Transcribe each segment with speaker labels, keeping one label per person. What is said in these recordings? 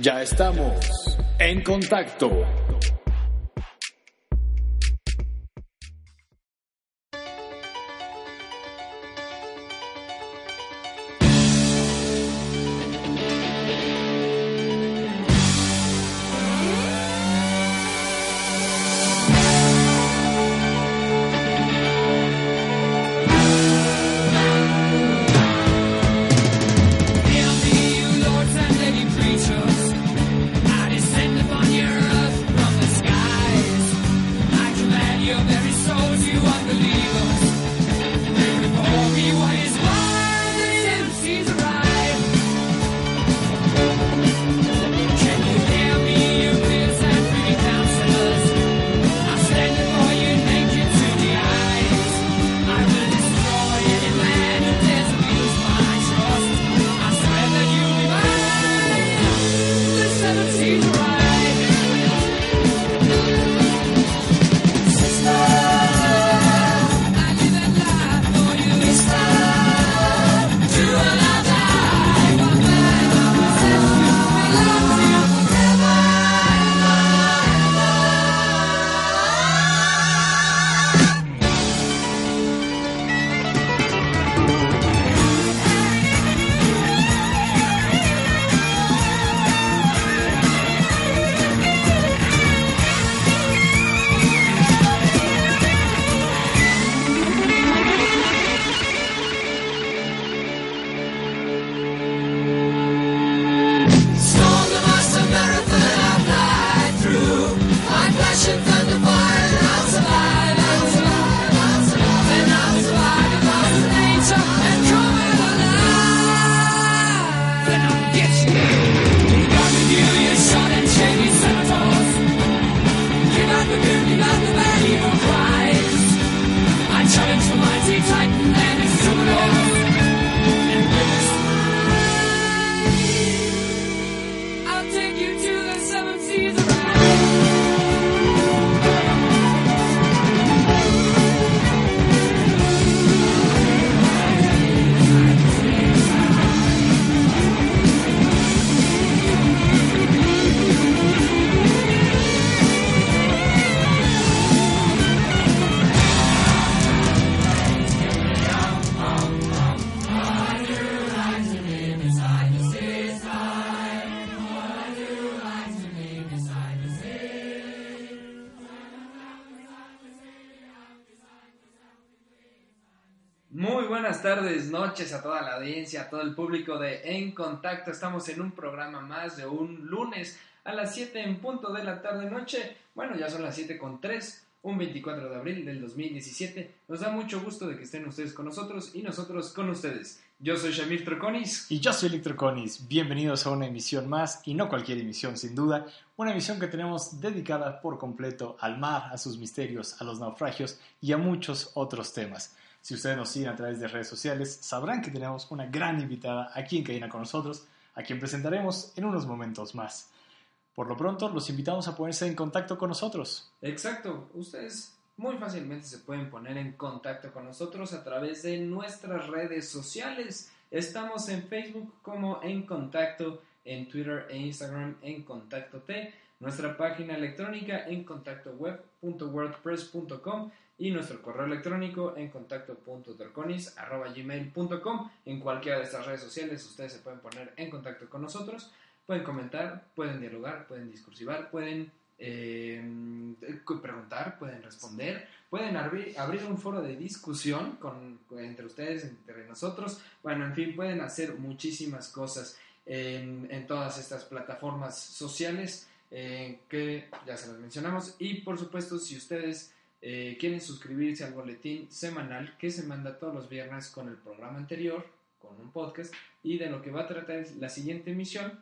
Speaker 1: Ya estamos en contacto.
Speaker 2: Noches a toda la audiencia, a todo el público de En Contacto. Estamos en un programa más de un lunes a las 7 en punto de la tarde noche. Bueno, ya son las 7 con 3, un 24 de abril del 2017. Nos da mucho gusto de que estén ustedes con nosotros y nosotros con ustedes. Yo soy Shamir Troconis.
Speaker 3: Y yo soy Electroconis. Bienvenidos a una emisión más, y no cualquier emisión sin duda, una emisión que tenemos dedicada por completo al mar, a sus misterios, a los naufragios y a muchos otros temas. Si ustedes nos siguen a través de redes sociales, sabrán que tenemos una gran invitada aquí en Cadena con nosotros, a quien presentaremos en unos momentos más. Por lo pronto, los invitamos a ponerse en contacto con nosotros.
Speaker 2: Exacto, ustedes muy fácilmente se pueden poner en contacto con nosotros a través de nuestras redes sociales. Estamos en Facebook como En Contacto, en Twitter e Instagram en Contacto T, nuestra página electrónica en contactoweb.wordpress.com y nuestro correo electrónico en contacto.terconis.gmail.com. En cualquiera de estas redes sociales ustedes se pueden poner en contacto con nosotros, pueden comentar, pueden dialogar, pueden discursivar, pueden eh, preguntar, pueden responder, pueden abrir, abrir un foro de discusión con, entre ustedes, entre nosotros. Bueno, en fin, pueden hacer muchísimas cosas en, en todas estas plataformas sociales eh, que ya se las mencionamos. Y por supuesto, si ustedes eh, quieren suscribirse al boletín semanal que se manda todos los viernes con el programa anterior, con un podcast, y de lo que va a tratar la siguiente emisión,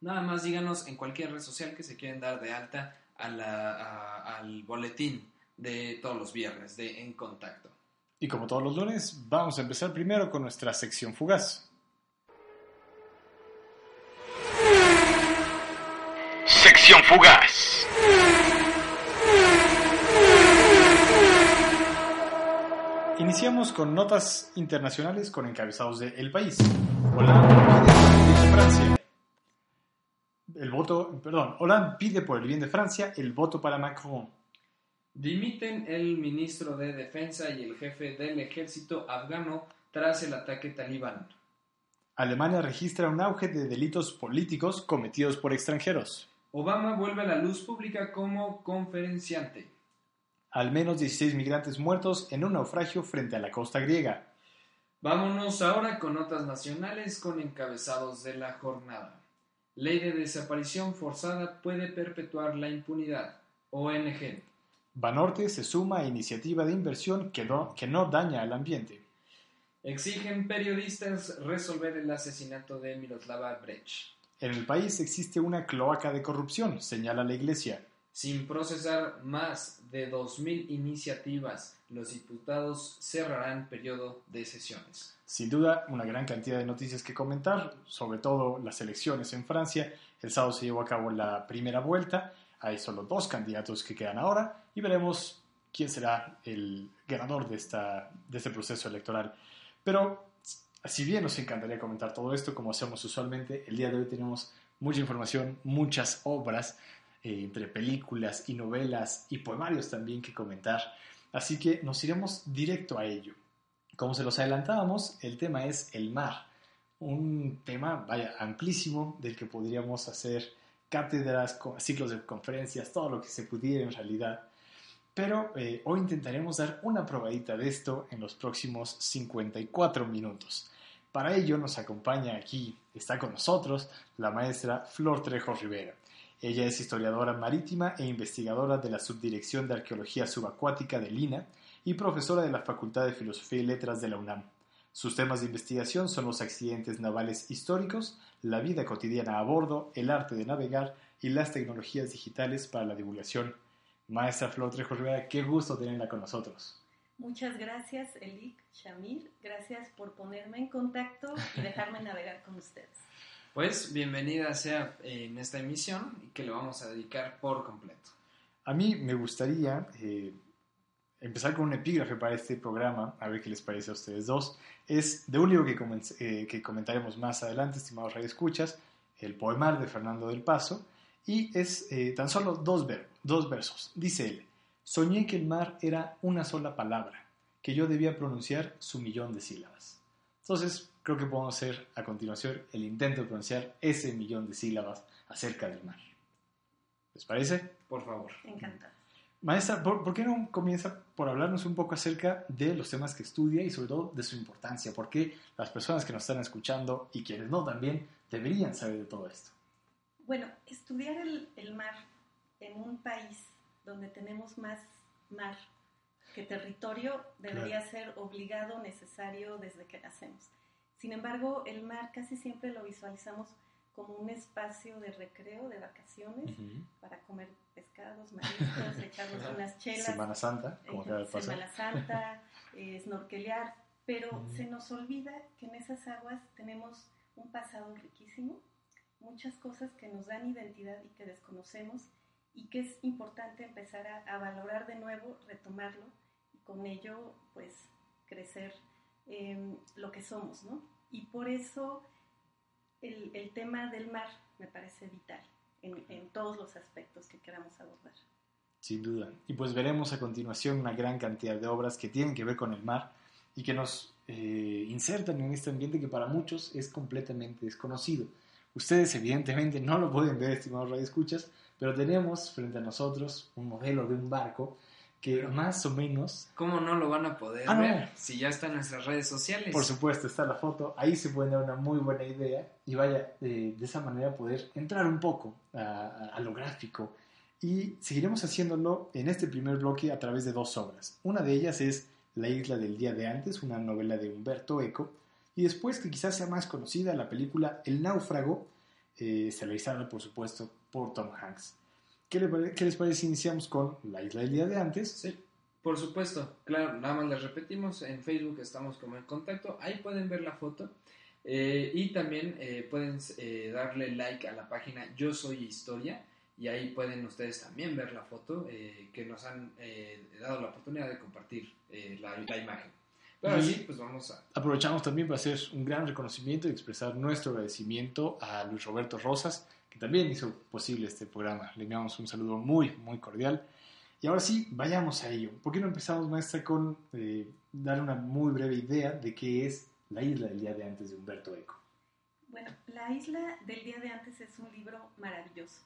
Speaker 2: nada más díganos en cualquier red social que se quieren dar de alta a la- a- al boletín de todos los viernes de En Contacto.
Speaker 3: Y como todos los lunes, vamos a empezar primero con nuestra sección fugaz.
Speaker 4: Fugaz.
Speaker 3: Iniciamos con notas internacionales con encabezados de El País. Hollande pide salir de Francia. el voto, perdón, Hollande pide por el bien de Francia el voto para Macron.
Speaker 2: Dimiten el ministro de Defensa y el jefe del ejército afgano tras el ataque talibán.
Speaker 3: Alemania registra un auge de delitos políticos cometidos por extranjeros.
Speaker 2: Obama vuelve a la luz pública como conferenciante.
Speaker 3: Al menos 16 migrantes muertos en un naufragio frente a la costa griega.
Speaker 2: Vámonos ahora con notas nacionales con encabezados de la jornada. Ley de desaparición forzada puede perpetuar la impunidad. ONG.
Speaker 3: Banorte se suma a iniciativa de inversión que no, que no daña al ambiente.
Speaker 2: Exigen periodistas resolver el asesinato de Miroslava Brecht.
Speaker 3: En el país existe una cloaca de corrupción, señala la Iglesia.
Speaker 2: Sin procesar más de 2.000 iniciativas, los diputados cerrarán periodo de sesiones.
Speaker 3: Sin duda, una gran cantidad de noticias que comentar, sobre todo las elecciones en Francia. El sábado se llevó a cabo la primera vuelta. Hay solo dos candidatos que quedan ahora y veremos quién será el ganador de, esta, de este proceso electoral. Pero si bien nos encantaría comentar todo esto, como hacemos usualmente, el día de hoy tenemos mucha información, muchas obras, eh, entre películas y novelas y poemarios también que comentar. Así que nos iremos directo a ello. Como se los adelantábamos, el tema es el mar. Un tema, vaya, amplísimo del que podríamos hacer cátedras, ciclos de conferencias, todo lo que se pudiera en realidad. Pero eh, hoy intentaremos dar una probadita de esto en los próximos 54 minutos. Para ello nos acompaña aquí, está con nosotros, la maestra Flor Trejo Rivera. Ella es historiadora marítima e investigadora de la Subdirección de Arqueología Subacuática de Lina y profesora de la Facultad de Filosofía y Letras de la UNAM. Sus temas de investigación son los accidentes navales históricos, la vida cotidiana a bordo, el arte de navegar y las tecnologías digitales para la divulgación. Maestra Flor Trejo Rivera, qué gusto tenerla con nosotros.
Speaker 5: Muchas gracias, Elik, Shamir. Gracias por ponerme en contacto y dejarme navegar con ustedes.
Speaker 2: Pues bienvenida sea en esta emisión y que le vamos a dedicar por completo.
Speaker 3: A mí me gustaría eh, empezar con un epígrafe para este programa, a ver qué les parece a ustedes dos. Es de un libro que, comen- eh, que comentaremos más adelante, estimados radioescuchas, El Poemar de Fernando del Paso, y es eh, tan solo dos, ver- dos versos. Dice él, soñé que el mar era una sola palabra, que yo debía pronunciar su millón de sílabas. Entonces, creo que podemos hacer a continuación el intento de pronunciar ese millón de sílabas acerca del mar. ¿Les parece?
Speaker 2: Por favor.
Speaker 5: Encantada.
Speaker 3: Maestra, ¿por, por qué no comienza por hablarnos un poco acerca de los temas que estudia y sobre todo de su importancia? ¿Por qué las personas que nos están escuchando y quienes no también deberían saber de todo esto?
Speaker 5: Bueno, estudiar el, el mar en un país donde tenemos más mar que territorio debería ser obligado, necesario desde que nacemos. Sin embargo, el mar casi siempre lo visualizamos como un espacio de recreo, de vacaciones, para comer pescados, mariscos, echarnos unas chelas.
Speaker 3: Semana Santa, como
Speaker 5: eh. Semana Santa, eh, snorkelear, pero
Speaker 3: Ujú.
Speaker 5: se nos olvida que en esas aguas tenemos un pasado riquísimo, muchas cosas que nos dan identidad y que desconocemos y que es importante empezar a, a valorar de nuevo, retomarlo y con ello pues crecer eh, lo que somos, ¿no? Y por eso el, el tema del mar me parece vital en, en todos los aspectos que queramos abordar.
Speaker 3: Sin duda. Y pues veremos a continuación una gran cantidad de obras que tienen que ver con el mar y que nos eh, insertan en este ambiente que para muchos es completamente desconocido. Ustedes evidentemente no lo pueden ver, estimados radioescuchas, pero tenemos frente a nosotros un modelo de un barco que
Speaker 2: Pero-
Speaker 3: más o menos
Speaker 2: ¿Cómo no lo van a poder
Speaker 3: Ah, no.
Speaker 2: ver si ya está en nuestras redes sociales?
Speaker 3: Por supuesto, está la foto. Ahí se puede dar una muy buena idea y vaya, eh, de esa manera poder entrar un poco a, a- a lo gráfico. Y seguiremos haciéndolo en este primer bloque a través de dos obras. Una de ellas es La isla del día de antes, una novela de Humberto Eco. Y después, que quizás sea más conocida, la película El náufrago, eh, realizada por supuesto por Tom Hanks. ¿Qué, le qué les parece si iniciamos con La isla del día de antes?
Speaker 2: Sí, por supuesto. Claro, nada más les repetimos. En Facebook estamos como en contacto. Ahí pueden ver la foto. Eh, y también eh, pueden eh, darle like a la página Yo Soy Historia. Y ahí pueden ustedes también ver la foto eh, que nos han eh, dado la oportunidad de compartir la, la imagen. Pero
Speaker 3: Y-
Speaker 2: así, pues vamos a...
Speaker 3: Aprovechamos también para hacer un gran reconocimiento y expresar nuestro agradecimiento a Luis Roberto Rosas, que también hizo posible este programa. Le enviamos un saludo muy, muy cordial. Y ahora sí, vayamos a ello. ¿Por qué no empezamos, maestra, con eh, dar una muy breve idea de qué es La isla del día de antes de Humberto Eco?
Speaker 5: Bueno, La isla del día de antes es un libro maravilloso,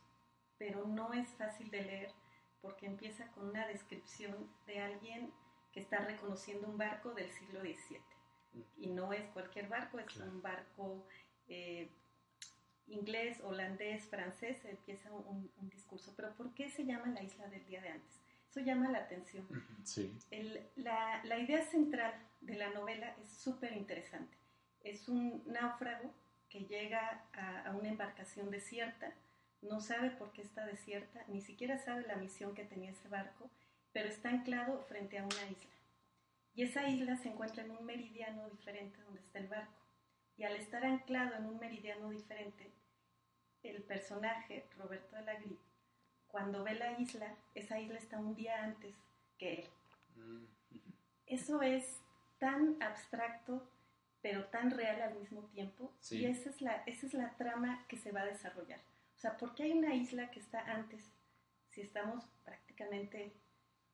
Speaker 5: pero no es fácil de leer porque empieza con una descripción de alguien que está reconociendo un barco del siglo XVII. Y no es cualquier barco, es
Speaker 3: Claro.
Speaker 5: un barco eh, inglés, holandés, francés, empieza un, un discurso. Pero ¿por qué se llama la isla del día de antes? Eso llama la atención.
Speaker 3: Sí.
Speaker 5: El- la, la idea central de la novela es súper interesante. Es un náufrago que llega a, a una embarcación desierta, no sabe por qué está desierta, ni siquiera sabe la misión que tenía ese barco, pero está anclado frente a una isla. Y esa isla se encuentra en un meridiano diferente donde está el barco. Y al estar anclado en un meridiano diferente, el personaje, Roberto de la Grip, cuando ve la isla, esa isla está un día antes que él. Eso es tan abstracto, pero tan real al mismo tiempo.
Speaker 2: Sí.
Speaker 5: Y esa es, la, esa es la trama que se va a desarrollar. O sea, ¿por qué hay una isla que está antes si estamos prácticamente,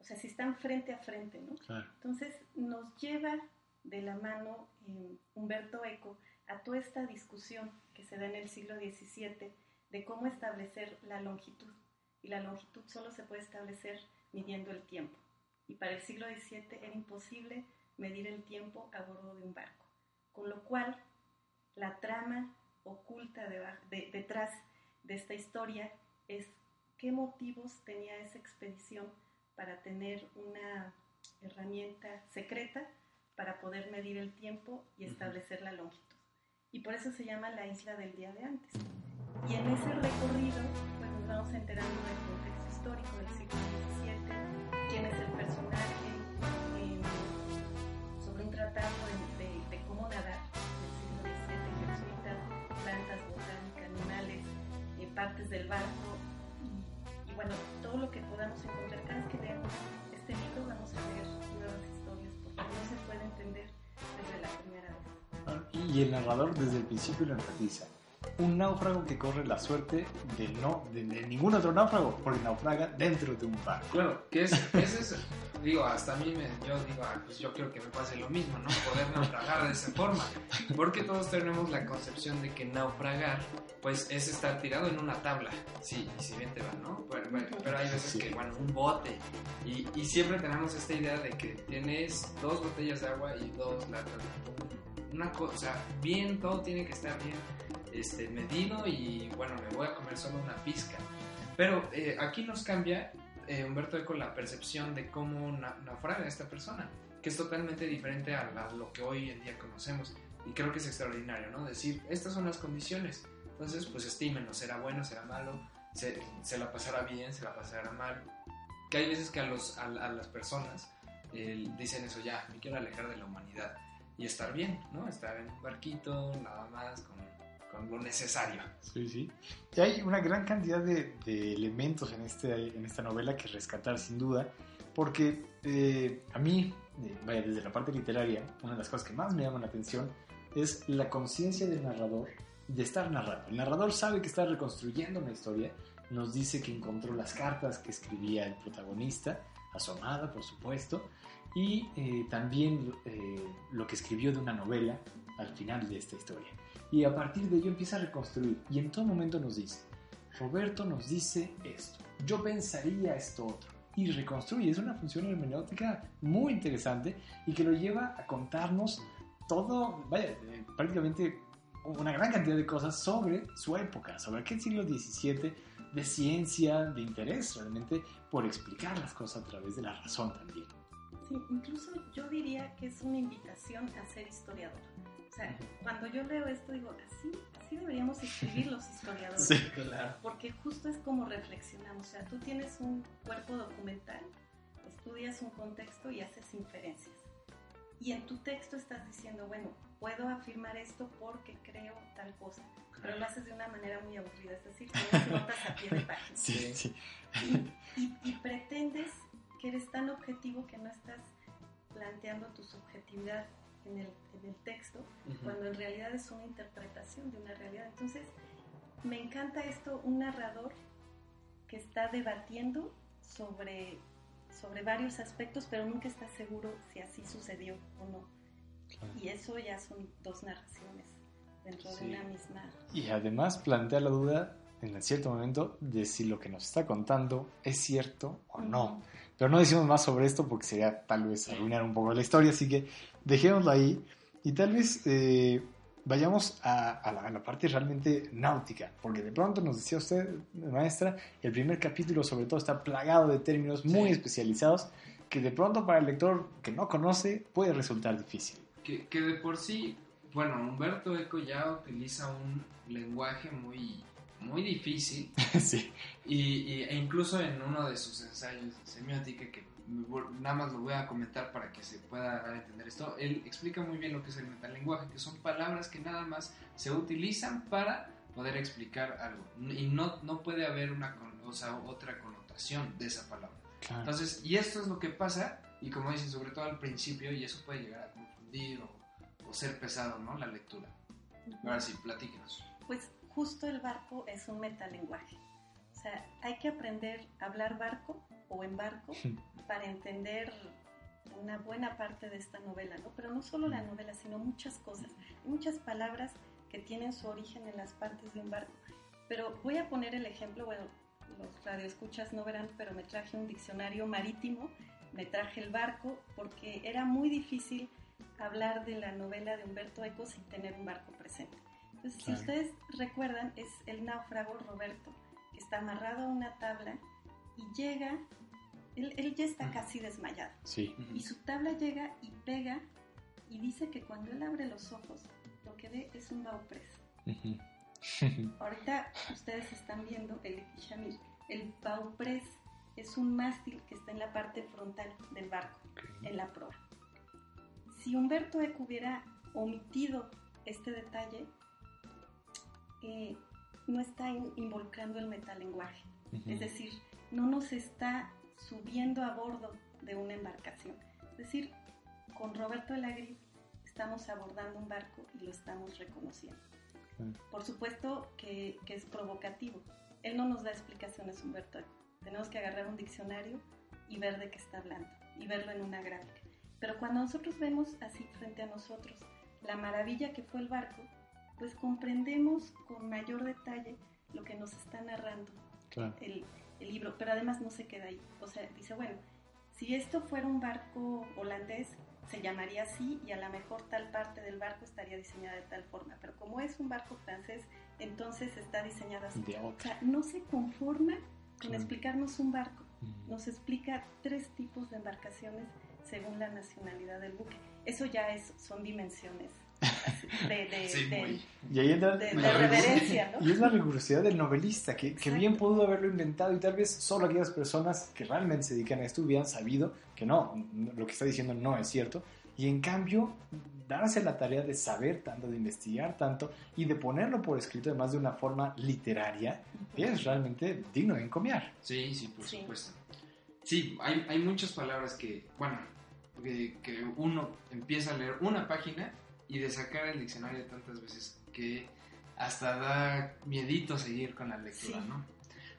Speaker 5: o sea, si están frente a frente, ¿no?
Speaker 3: Claro.
Speaker 5: Entonces nos lleva de la mano eh, Humberto Eco a toda esta discusión que se da en el siglo XVII de cómo establecer la longitud. Y la longitud solo se puede establecer midiendo el tiempo. Y para el siglo XVII era imposible medir el tiempo a bordo de un barco. Con lo cual, la trama oculta de- detrás de esta historia es qué motivos tenía esa expedición para tener una herramienta secreta para poder medir el tiempo y establecer la longitud. Y por eso se llama la isla del día de antes. Y en ese recorrido, pues nos vamos enterando del contexto histórico del siglo XVII, quién es el personaje, eh, sobre un tratado de, de- de cómo nadar del siglo XVII, jesuitas, plantas, botánica, animales, eh, partes del barco bueno, todo lo que podamos encontrar. Cada vez que leamos este libro vamos a leer nuevas historias porque no se puede entender desde la primera vez.
Speaker 3: Y el narrador desde el principio lo enfatiza. Un náufrago que corre la suerte de no de, de ningún otro náufrago, porque naufraga dentro de un barco.
Speaker 2: Claro, que es, es, digo, hasta a mí me, yo digo, ah, pues yo quiero que me pase lo mismo, ¿no? Poder naufragar de esa forma. Porque todos tenemos la concepción de que naufragar, pues es estar tirado en una tabla. Sí, y si bien te va, ¿no? Pero, bueno, pero hay veces
Speaker 3: Sí.
Speaker 2: que, bueno, un bote. Y, y siempre tenemos esta idea de que tienes dos botellas de agua y dos latas de atún. Una cosa, bien, todo tiene que estar bien este, medido y bueno, me voy a comer solo una pizca. Pero eh, aquí nos cambia eh, Humberto Eco la percepción de cómo na- naufraga esta persona, que es totalmente diferente a, la- lo que hoy en día conocemos. Y creo que es extraordinario, ¿no? Decir, estas son las condiciones. Entonces, pues estímenlo, será bueno, será malo, se, se la pasará bien, se la pasará mal. Que hay veces que a, los, a, a las personas eh, dicen eso, ya, me quiero alejar de la humanidad. Y estar bien, ¿no? Estar en un barquito, nada más, con, con lo necesario.
Speaker 3: Sí, sí. Y hay una gran cantidad de, de elementos en, este, en esta novela que rescatar sin duda, porque eh, a mí, eh, vaya, desde la parte literaria, una de las cosas que más me llama la atención es la conciencia del narrador de estar narrando. El narrador sabe que está reconstruyendo una historia, nos dice que encontró las cartas que escribía el protagonista, a su amada, por supuesto, y eh, también eh, lo que escribió de una novela al final de esta historia. Y a partir de ello empieza a reconstruir. Y en todo momento nos dice, Roberto nos dice esto, yo pensaría esto otro. Y reconstruye. Es una función hermenéutica muy interesante y que lo lleva a contarnos todo, vaya, eh, prácticamente una gran cantidad de cosas sobre su época, sobre aquel siglo XVII de ciencia, de interés realmente por explicar las cosas a través de la razón también.
Speaker 5: Sí, incluso yo diría que es una invitación a ser historiador. O sea, cuando yo leo esto digo, así, así deberíamos escribir los historiadores.
Speaker 3: Sí.
Speaker 2: Claro.
Speaker 5: Porque justo es como reflexionamos. O sea, tú tienes un cuerpo documental, estudias un contexto y haces inferencias. Y en tu texto estás diciendo, bueno, puedo afirmar esto porque creo tal cosa. Pero lo haces de una manera muy aburrida, es decir, tienes notas a pie de página.
Speaker 3: Sí, sí.
Speaker 5: y, y pretendes que eres tan objetivo que no estás planteando tu subjetividad en el, en el texto, cuando en realidad es una interpretación de una realidad. Entonces, me encanta esto, un narrador que está debatiendo sobre, sobre varios aspectos, pero nunca está seguro si así sucedió o no. Y eso ya son dos narraciones dentro
Speaker 3: Sí.
Speaker 5: de una misma.
Speaker 3: Y además plantea la duda en cierto momento de si lo que nos está contando es cierto o no.
Speaker 5: Ujú.
Speaker 3: Pero no decimos más sobre esto porque sería tal vez arruinar un poco la historia, así que dejémoslo ahí y tal vez eh, vayamos a, a la, a la parte realmente náutica, porque de pronto nos decía usted, maestra, el primer capítulo sobre todo está plagado de términos muy
Speaker 2: Sí.
Speaker 3: especializados que de pronto para el lector que no conoce puede resultar difícil.
Speaker 2: Que, que de por sí, bueno, Humberto Eco ya utiliza un lenguaje muy, muy difícil
Speaker 3: sí.
Speaker 2: y, y- e incluso en uno de sus ensayos de semiótica, que nada más lo voy a comentar para que se pueda dar a entender esto, él explica muy bien lo que es el metalenguaje, que son palabras que nada más se utilizan para poder explicar algo y no, no puede haber una, o sea, otra connotación de esa palabra.
Speaker 3: Claro.
Speaker 2: Entonces, y esto es lo que pasa, y como dicen, sobre todo al principio, y eso puede llegar a o, o ser pesado, ¿no? La lectura. Ahora sí, platíquenos.
Speaker 5: Pues justo el barco es un metalenguaje. O sea, hay que aprender a hablar barco o en barco para entender una buena parte de esta novela, ¿no? Pero no solo la novela, sino muchas cosas. Hay muchas palabras que tienen su origen en las partes de un barco. Pero voy a poner el ejemplo, bueno, los radioescuchas no verán, pero me traje un diccionario marítimo, me traje el barco, porque era muy difícil hablar de la novela de Humberto Eco sin tener un barco presente. Entonces,
Speaker 3: Claro.
Speaker 5: si ustedes recuerdan, es el náufrago Roberto, que está amarrado a una tabla y llega, él, él ya está casi desmayado,
Speaker 3: Sí.
Speaker 5: y su tabla llega y pega y dice que cuando él abre los ojos, lo que ve es un bauprés.
Speaker 3: Ujú.
Speaker 5: Ahorita ustedes están viendo el Shamir. El bauprés es un mástil que está en la parte frontal del barco, en la proa. Si Humberto Eco hubiera omitido este detalle, eh, no está in- involucrando el metalenguaje. Es decir, no nos está subiendo a bordo de una embarcación. Es decir, con Roberto de la Gris estamos abordando un barco y lo estamos reconociendo. Por supuesto que, que es provocativo. Él no nos da explicaciones, Humberto Eco. Tenemos que agarrar un diccionario y ver de qué está hablando y verlo en una gráfica. Pero cuando nosotros vemos así frente a nosotros la maravilla que fue el barco, pues comprendemos con mayor detalle lo que nos está narrando
Speaker 3: Claro.
Speaker 5: el, el libro, pero además no se queda ahí. O sea, dice, bueno, si esto fuera un barco holandés, se llamaría así y a lo mejor tal parte del barco estaría diseñada de tal forma, pero como es un barco francés, entonces está diseñado así. O sea, no se conforma con explicarnos un barco, nos explica tres tipos de embarcaciones según la nacionalidad del buque. Eso ya es, son dimensiones de, de-
Speaker 2: Sí,
Speaker 5: de-
Speaker 2: muy.
Speaker 3: Y ahí entra
Speaker 5: de-
Speaker 2: parece.
Speaker 5: reverencia, ¿no?
Speaker 3: Y es la rigurosidad del novelista, que, que bien pudo haberlo inventado y tal vez solo aquellas personas que realmente se dedican a esto hubieran sabido que no, no, lo que está diciendo no es cierto. Y en cambio, darse la tarea de saber tanto, de investigar tanto y de ponerlo por escrito además de una forma literaria, es realmente digno de encomiar.
Speaker 2: Sí, sí, por
Speaker 5: Sí.
Speaker 2: supuesto. Sí, hay, hay muchas palabras que, bueno, que, que uno empieza a leer una página y de sacar el diccionario tantas veces que hasta da miedito seguir con la lectura,
Speaker 5: Sí.
Speaker 2: ¿no?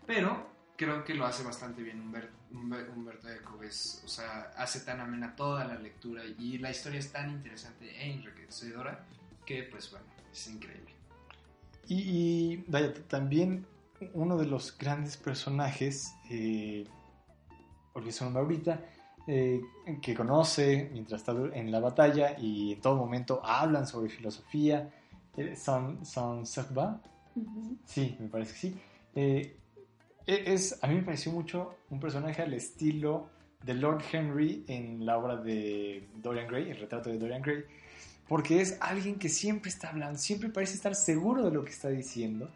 Speaker 2: Pero creo que lo hace bastante bien Humberto, Humberto Eco, es, o sea, hace tan amena toda la lectura y la historia es tan interesante e enriquecedora que, pues bueno, es increíble.
Speaker 3: Y, y, vaya, también uno de los grandes personajes, eh, olvidé su nombre ahorita, eh, que conoce mientras está en la batalla y en todo momento hablan sobre filosofía, eh, son, son Serva,
Speaker 5: Ujú.
Speaker 3: sí, me parece que sí. Eh, e- es, a mí me pareció mucho un personaje al estilo de Lord Henry en la obra de Dorian Gray, el retrato de Dorian Gray, porque es alguien que siempre está hablando, siempre parece estar seguro de lo que está diciendo.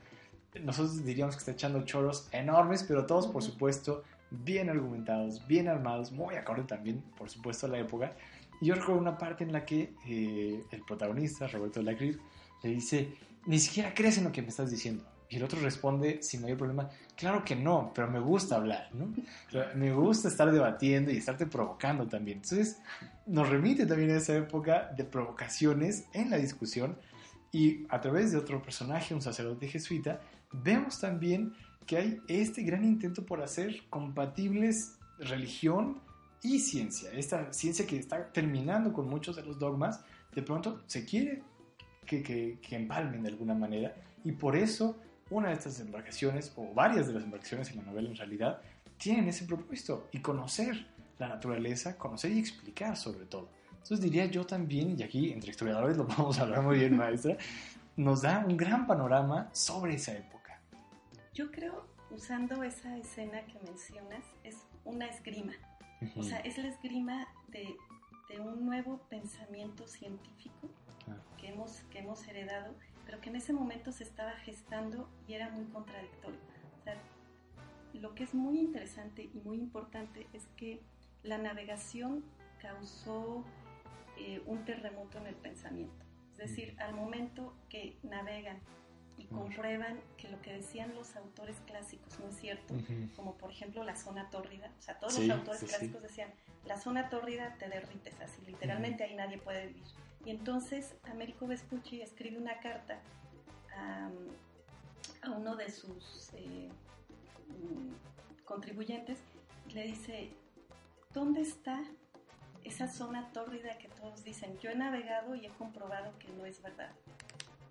Speaker 3: Nosotros diríamos que está echando choros enormes, pero todos, por supuesto, bien argumentados, bien armados, muy acorde también, por supuesto, a la época. Y yo recuerdo una parte en la que eh, el protagonista, Roberto Lagrid, le dice, ni siquiera crees en lo que me estás diciendo. Y el otro responde sin mayor problema, claro que no, pero me gusta hablar, ¿no? Me gusta estar debatiendo y estarte provocando también. Entonces, nos remite también a esa época de provocaciones en la discusión y a través de otro personaje, un sacerdote jesuita, vemos también que hay este gran intento por hacer compatibles religión y ciencia. Esta ciencia que está terminando con muchos de los dogmas, de pronto se quiere que, que, empalmen de alguna manera y por eso una de estas embarcaciones, o varias de las embarcaciones en la novela en realidad, tienen ese propósito y conocer la naturaleza, conocer y explicar sobre todo. Entonces diría yo también, y aquí entre historiadores lo vamos a hablar muy bien, maestra, nos da un gran panorama sobre esa época.
Speaker 5: Yo creo, usando esa escena que mencionas, es una esgrima. O sea, es la esgrima de, de un nuevo pensamiento científico
Speaker 3: Ah.
Speaker 5: que hemos, que hemos heredado, pero que en ese momento se estaba gestando y era muy contradictorio. O sea, lo que es muy interesante y muy importante es que la navegación causó eh, un terremoto en el pensamiento. Es decir, al momento que navegan y comprueban que lo que decían los autores clásicos no es cierto, como por ejemplo la zona tórrida, o sea, todos
Speaker 3: Sí,
Speaker 5: los autores
Speaker 3: sí, sí.
Speaker 5: clásicos decían, la zona tórrida te derrites, así literalmente ahí nadie puede vivir. Y entonces Américo Vespucci escribe una carta a, a uno de sus eh, contribuyentes y le dice, ¿dónde está esa zona tórrida que todos dicen? Yo he navegado y he comprobado que no es verdad.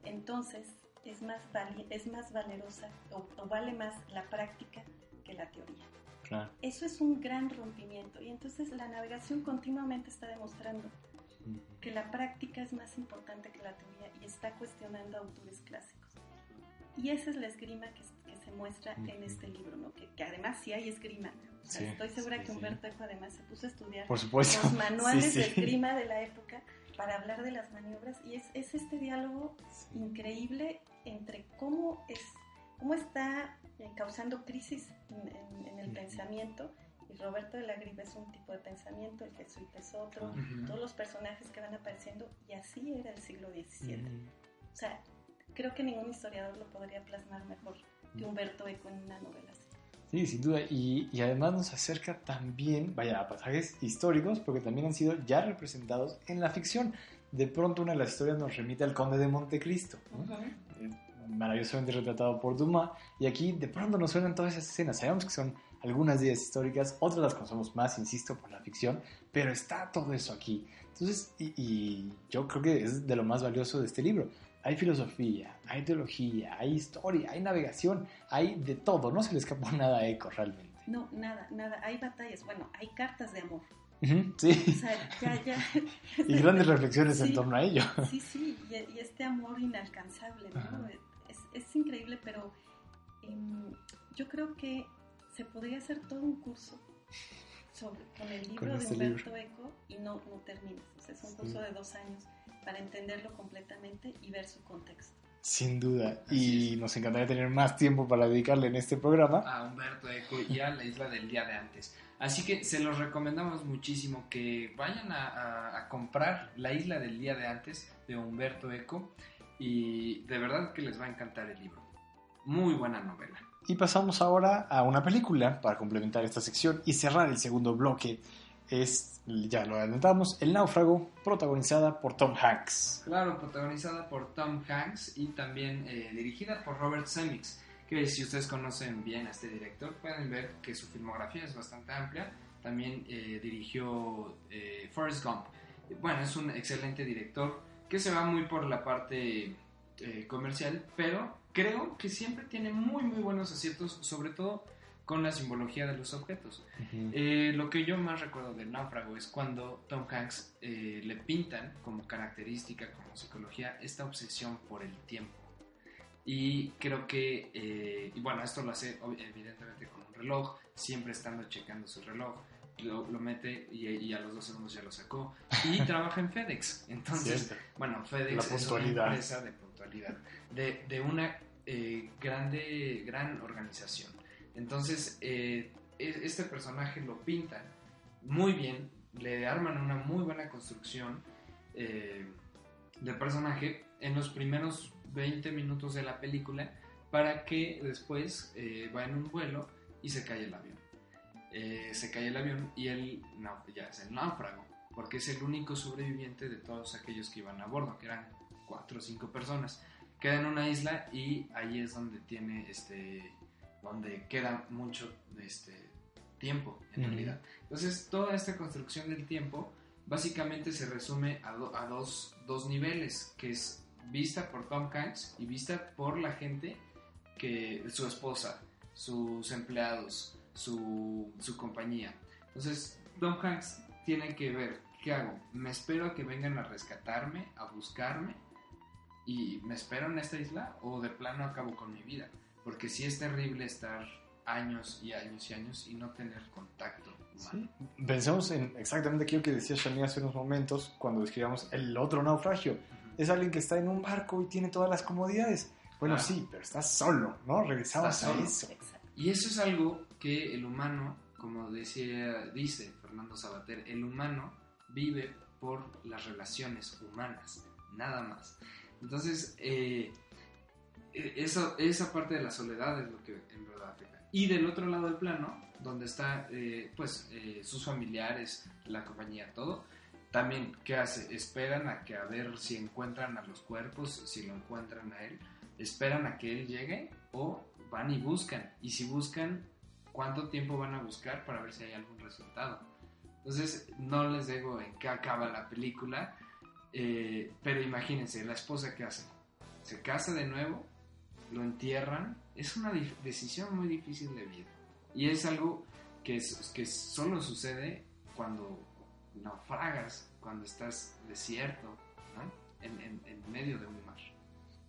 Speaker 5: Entonces es más, vali- es más valerosa o, o vale más la práctica que la teoría.
Speaker 3: Claro.
Speaker 5: Eso es un gran rompimiento y entonces la navegación continuamente está demostrando que la práctica es más importante que la teoría y está cuestionando autores clásicos. Y esa es la esgrima que, que se muestra en este libro, ¿no? que, que además sí hay esgrima. O sea,
Speaker 3: Sí,
Speaker 5: estoy segura
Speaker 3: sí,
Speaker 5: que
Speaker 3: sí.
Speaker 5: Humberto Eco además se puso a estudiar
Speaker 3: Por supuesto.
Speaker 5: los manuales
Speaker 3: Sí, sí.
Speaker 5: de esgrima de la época para hablar de las maniobras y es, es este diálogo
Speaker 3: Sí.
Speaker 5: increíble entre cómo es cómo está eh, causando crisis en, en- en el pensamiento y Roberto de la Griva es un tipo de pensamiento, el jesuita es otro, todos los personajes que van apareciendo y así era el siglo XVII. O sea, creo que ningún historiador lo podría plasmar mejor que Humberto Eco en una novela así.
Speaker 3: Sí, sin duda. Y, y además nos acerca también, vaya, a pasajes históricos, porque también han sido ya representados en la ficción. De pronto una de las historias nos remite al Conde de Montecristo, ¿no? Eh, maravillosamente retratado por Dumas. Y aquí de pronto nos suenan todas esas escenas. Sabemos que son algunas de ellas históricas, otras las conocemos más, insisto, por la ficción, pero está todo eso aquí. Entonces, y, y yo creo que es de lo más valioso de este libro. Hay filosofía, hay teología, hay historia, hay navegación, hay de todo. No se le escapó nada a Eco realmente.
Speaker 5: No, nada, nada. Hay batallas, bueno, hay cartas de amor.
Speaker 3: Ujú,
Speaker 5: O
Speaker 3: Sí,
Speaker 5: sea, ya, ya.
Speaker 3: y grandes reflexiones en
Speaker 5: Sí.
Speaker 3: torno a ello.
Speaker 5: Sí, sí, y, y este amor inalcanzable, ¿no? Es increíble, pero em, yo creo que se podría hacer todo un curso sobre, con el libro
Speaker 3: Con
Speaker 5: de
Speaker 3: este
Speaker 5: Humberto Eco y no, no terminas. O sea, es un
Speaker 3: Sí.
Speaker 5: curso de dos años para entenderlo completamente y ver su contexto.
Speaker 3: Sin duda.
Speaker 2: Así
Speaker 3: Y
Speaker 2: es.
Speaker 3: nos encantaría tener más tiempo para dedicarle en este programa.
Speaker 2: a Humberto Eco y a la isla del día de antes. Así que se los recomendamos muchísimo que vayan a, a- a comprar la isla del día de antes de Humberto Eco y de verdad que les va a encantar el libro. Muy buena novela.
Speaker 3: Y pasamos ahora a una película para complementar esta sección y cerrar el segundo bloque. Es, ya lo adelantamos, El náufrago, protagonizada por Tom Hanks.
Speaker 2: Claro, protagonizada por Tom Hanks y también eh, dirigida por Robert Zemeckis, que si ustedes conocen bien a este director pueden ver que su filmografía es bastante amplia. También eh, dirigió eh, Forrest Gump. Bueno, es un excelente director que se va muy por la parte comercial, pero creo que siempre tiene muy muy buenos aciertos, sobre todo con la simbología de los objetos. Eh, lo que yo más recuerdo del náufrago es cuando Tom Hanks eh, le pintan como característica, como psicología, esta obsesión por el tiempo. Y creo que, eh, y bueno, esto lo hace evidentemente con un reloj, siempre estando checando su reloj. Lo, lo mete y, y a los dos segundos ya lo sacó. Y trabaja en FedEx. Entonces,
Speaker 3: Cierto.
Speaker 2: bueno, FedEx es una empresa de puntualidad, de, de una eh, grande, gran organización. Entonces, eh, e- este personaje lo pintan muy bien, le arman una muy buena construcción eh, de personaje. En los primeros 20 minutos de la película para que después eh, va en un vuelo y se cae el avión. Se cae el avión y él ya es el náufrago, porque es el único sobreviviente de todos aquellos que iban a bordo, que eran cuatro o cinco personas. Queda en una isla y ahí es donde tiene este donde queda mucho este tiempo en
Speaker 3: Ujú.
Speaker 2: realidad. Entonces, toda esta construcción del tiempo básicamente se resume a, do- a dos, dos niveles, que es vista por Tom Hanks y vista por la gente que su esposa, sus empleados, su, su compañía. Entonces, Tom Hanks tiene que ver, ¿qué hago? ¿Me espero a que vengan a rescatarme, a buscarme? ¿Y me espero en esta isla? ¿O de plano acabo con mi vida? Porque sí es terrible estar años y años y años y no tener contacto humano.
Speaker 3: Pensemos en exactamente aquello que decía Shani hace unos momentos cuando describíamos el otro naufragio.
Speaker 2: Ujú.
Speaker 3: Es alguien que está en un barco y tiene todas las comodidades. Bueno,
Speaker 2: Claro.
Speaker 3: sí, pero está solo, ¿no? Regresamos
Speaker 2: Está
Speaker 3: a
Speaker 2: solo.
Speaker 3: eso.
Speaker 5: Exacto.
Speaker 2: Y eso es algo que el humano, como decía, dice Fernando Sabater, el humano vive por las relaciones humanas, nada más. Entonces, eh, eh, eso, esa parte de la soledad es lo que en verdad afecta. Y del otro lado del plano, donde está, eh, pues, eh, sus familiares, la compañía, todo, también, ¿qué hace? Esperan a que a ver si encuentran a los cuerpos, si lo encuentran a él, esperan a que él llegue o van y buscan. Y si buscan, ¿cuánto tiempo van a buscar para ver si hay algún resultado? Entonces, no les digo en qué acaba la película, eh, pero imagínense, la esposa que hace, se casa de nuevo, lo entierran, es una decisión muy difícil de vida. Y es algo que, es- que solo sucede cuando naufragas, cuando estás desierto, ¿no? en, en- en medio de un mar.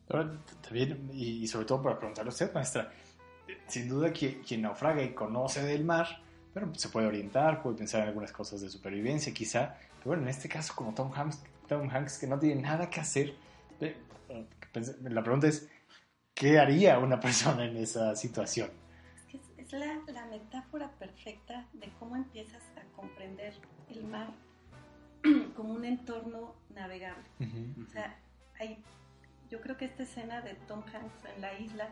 Speaker 3: Ahora, también, y, sobre todo para preguntarle a usted, maestra, sin duda que quien naufraga y conoce del mar, bueno, se puede orientar, puede pensar en algunas cosas de supervivencia quizá, pero bueno, en este caso como Tom Hanks, Tom Hanks que no tiene nada que hacer, la pregunta es, ¿qué haría una persona en esa situación?
Speaker 5: Es la, la metáfora perfecta de cómo empiezas a comprender el mar como un entorno navegable. O sea, hay, yo creo que esta escena de Tom Hanks en la isla,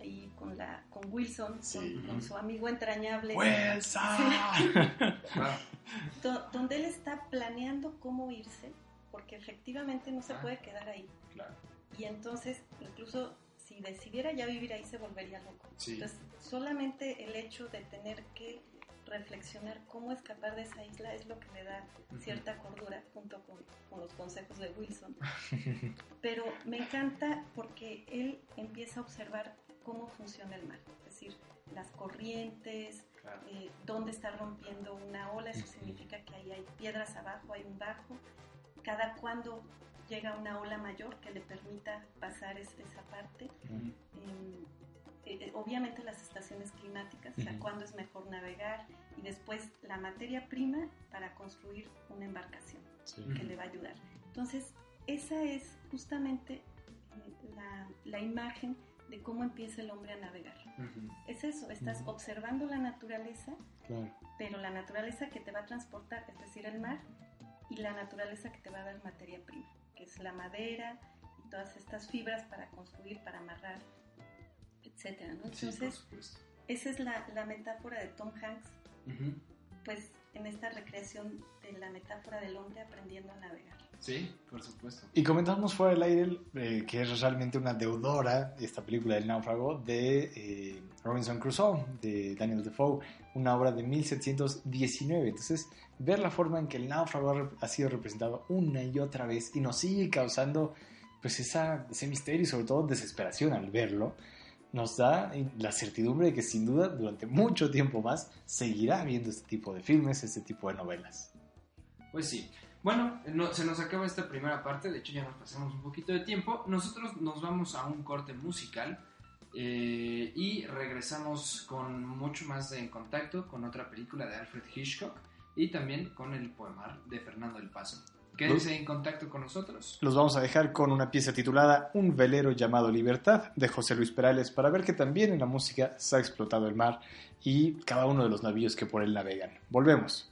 Speaker 5: ahí con, la, con Wilson, con-
Speaker 3: Sí.
Speaker 5: con, su amigo entrañable,
Speaker 3: ¡Wilson!
Speaker 5: Do- donde él está planeando cómo irse, porque efectivamente no se
Speaker 2: Ah.
Speaker 5: puede quedar ahí.
Speaker 2: Claro.
Speaker 5: Y entonces, incluso si decidiera ya vivir ahí, se volvería loco.
Speaker 2: Sí.
Speaker 5: Entonces, solamente el hecho de tener que reflexionar cómo escapar de esa isla es lo que le da cierta cordura junto con, con los consejos de Wilson. Pero me encanta porque él empieza a observar cómo funciona el mar, es decir, las corrientes,
Speaker 2: Claro.
Speaker 5: eh, dónde está rompiendo una ola, eso significa que ahí hay piedras abajo, hay un bajo, cada cuando llega una ola mayor que le permita pasar es- esa parte. Eh, eh, obviamente las estaciones climáticas, o sea,
Speaker 3: Ujú.
Speaker 5: cuándo es mejor navegar y después la materia prima para construir una embarcación
Speaker 3: Sí.
Speaker 5: que le va a ayudar. Entonces, esa es justamente eh, la, la imagen de cómo empieza el hombre a navegar. Es eso, estás observando la naturaleza,
Speaker 3: Claro.
Speaker 5: pero la naturaleza que te va a transportar, es decir, el mar, y la naturaleza que te va a dar materia prima, que es la madera y todas estas fibras para construir, para amarrar, etcétera, Entonces, esa es la, la metáfora de Tom Hanks, pues en esta recreación de la metáfora del hombre aprendiendo a navegar.
Speaker 2: Sí, por supuesto.
Speaker 3: Y comentábamos fuera del aire eh, que es realmente una deudora esta película del náufrago de eh, Robinson Crusoe, de Daniel Defoe, una obra de 1719. Entonces, ver la forma en que el náufrago ha, sido representado una y otra vez y nos sigue causando pues esa, ese misterio y sobre todo desesperación al verlo, nos da la certidumbre de que sin duda durante mucho tiempo más seguirá viendo este tipo de filmes, este tipo de novelas.
Speaker 2: Pues sí. Bueno, no- se nos acaba esta primera parte, de hecho ya nos pasamos un poquito de tiempo. Nosotros nos vamos a un corte musical eh, y regresamos con mucho más de En Contacto, con otra película de Alfred Hitchcock y también con el poema de Fernando del Paso. Quédense en contacto con nosotros.
Speaker 3: Los vamos a dejar con una pieza titulada Un velero llamado Libertad de José Luis Perales para ver que también en la música se ha explotado el mar y cada uno de los navíos que por él navegan. Volvemos.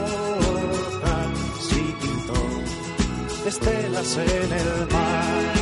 Speaker 6: estelas en el mar.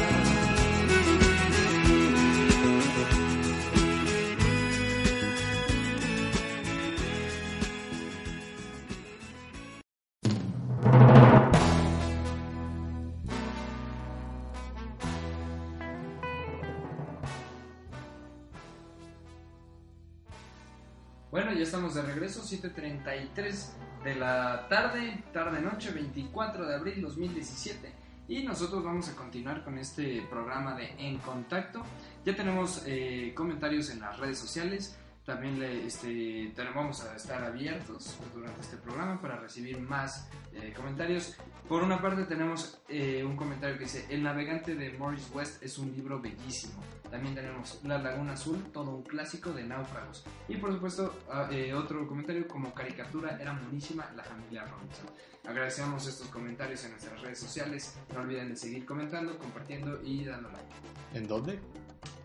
Speaker 2: Estamos de regreso, 7.33 de la tarde, tarde-noche, 24 de abril 2017. Y nosotros vamos a continuar con este programa de En Contacto. Ya tenemos eh, comentarios en las redes sociales. También le, este, te- vamos a estar abiertos durante este programa para recibir más eh, comentarios. Por una parte tenemos eh, un comentario que dice, El navegante de Morris West es un libro bellísimo. También tenemos La Laguna Azul, todo un clásico de náufragos. Y por supuesto, ah, eh, otro comentario como caricatura era buenísima la familia Robinson. Agradecemos estos comentarios en nuestras redes sociales. No olviden de seguir comentando, compartiendo y dando like.
Speaker 3: ¿En dónde?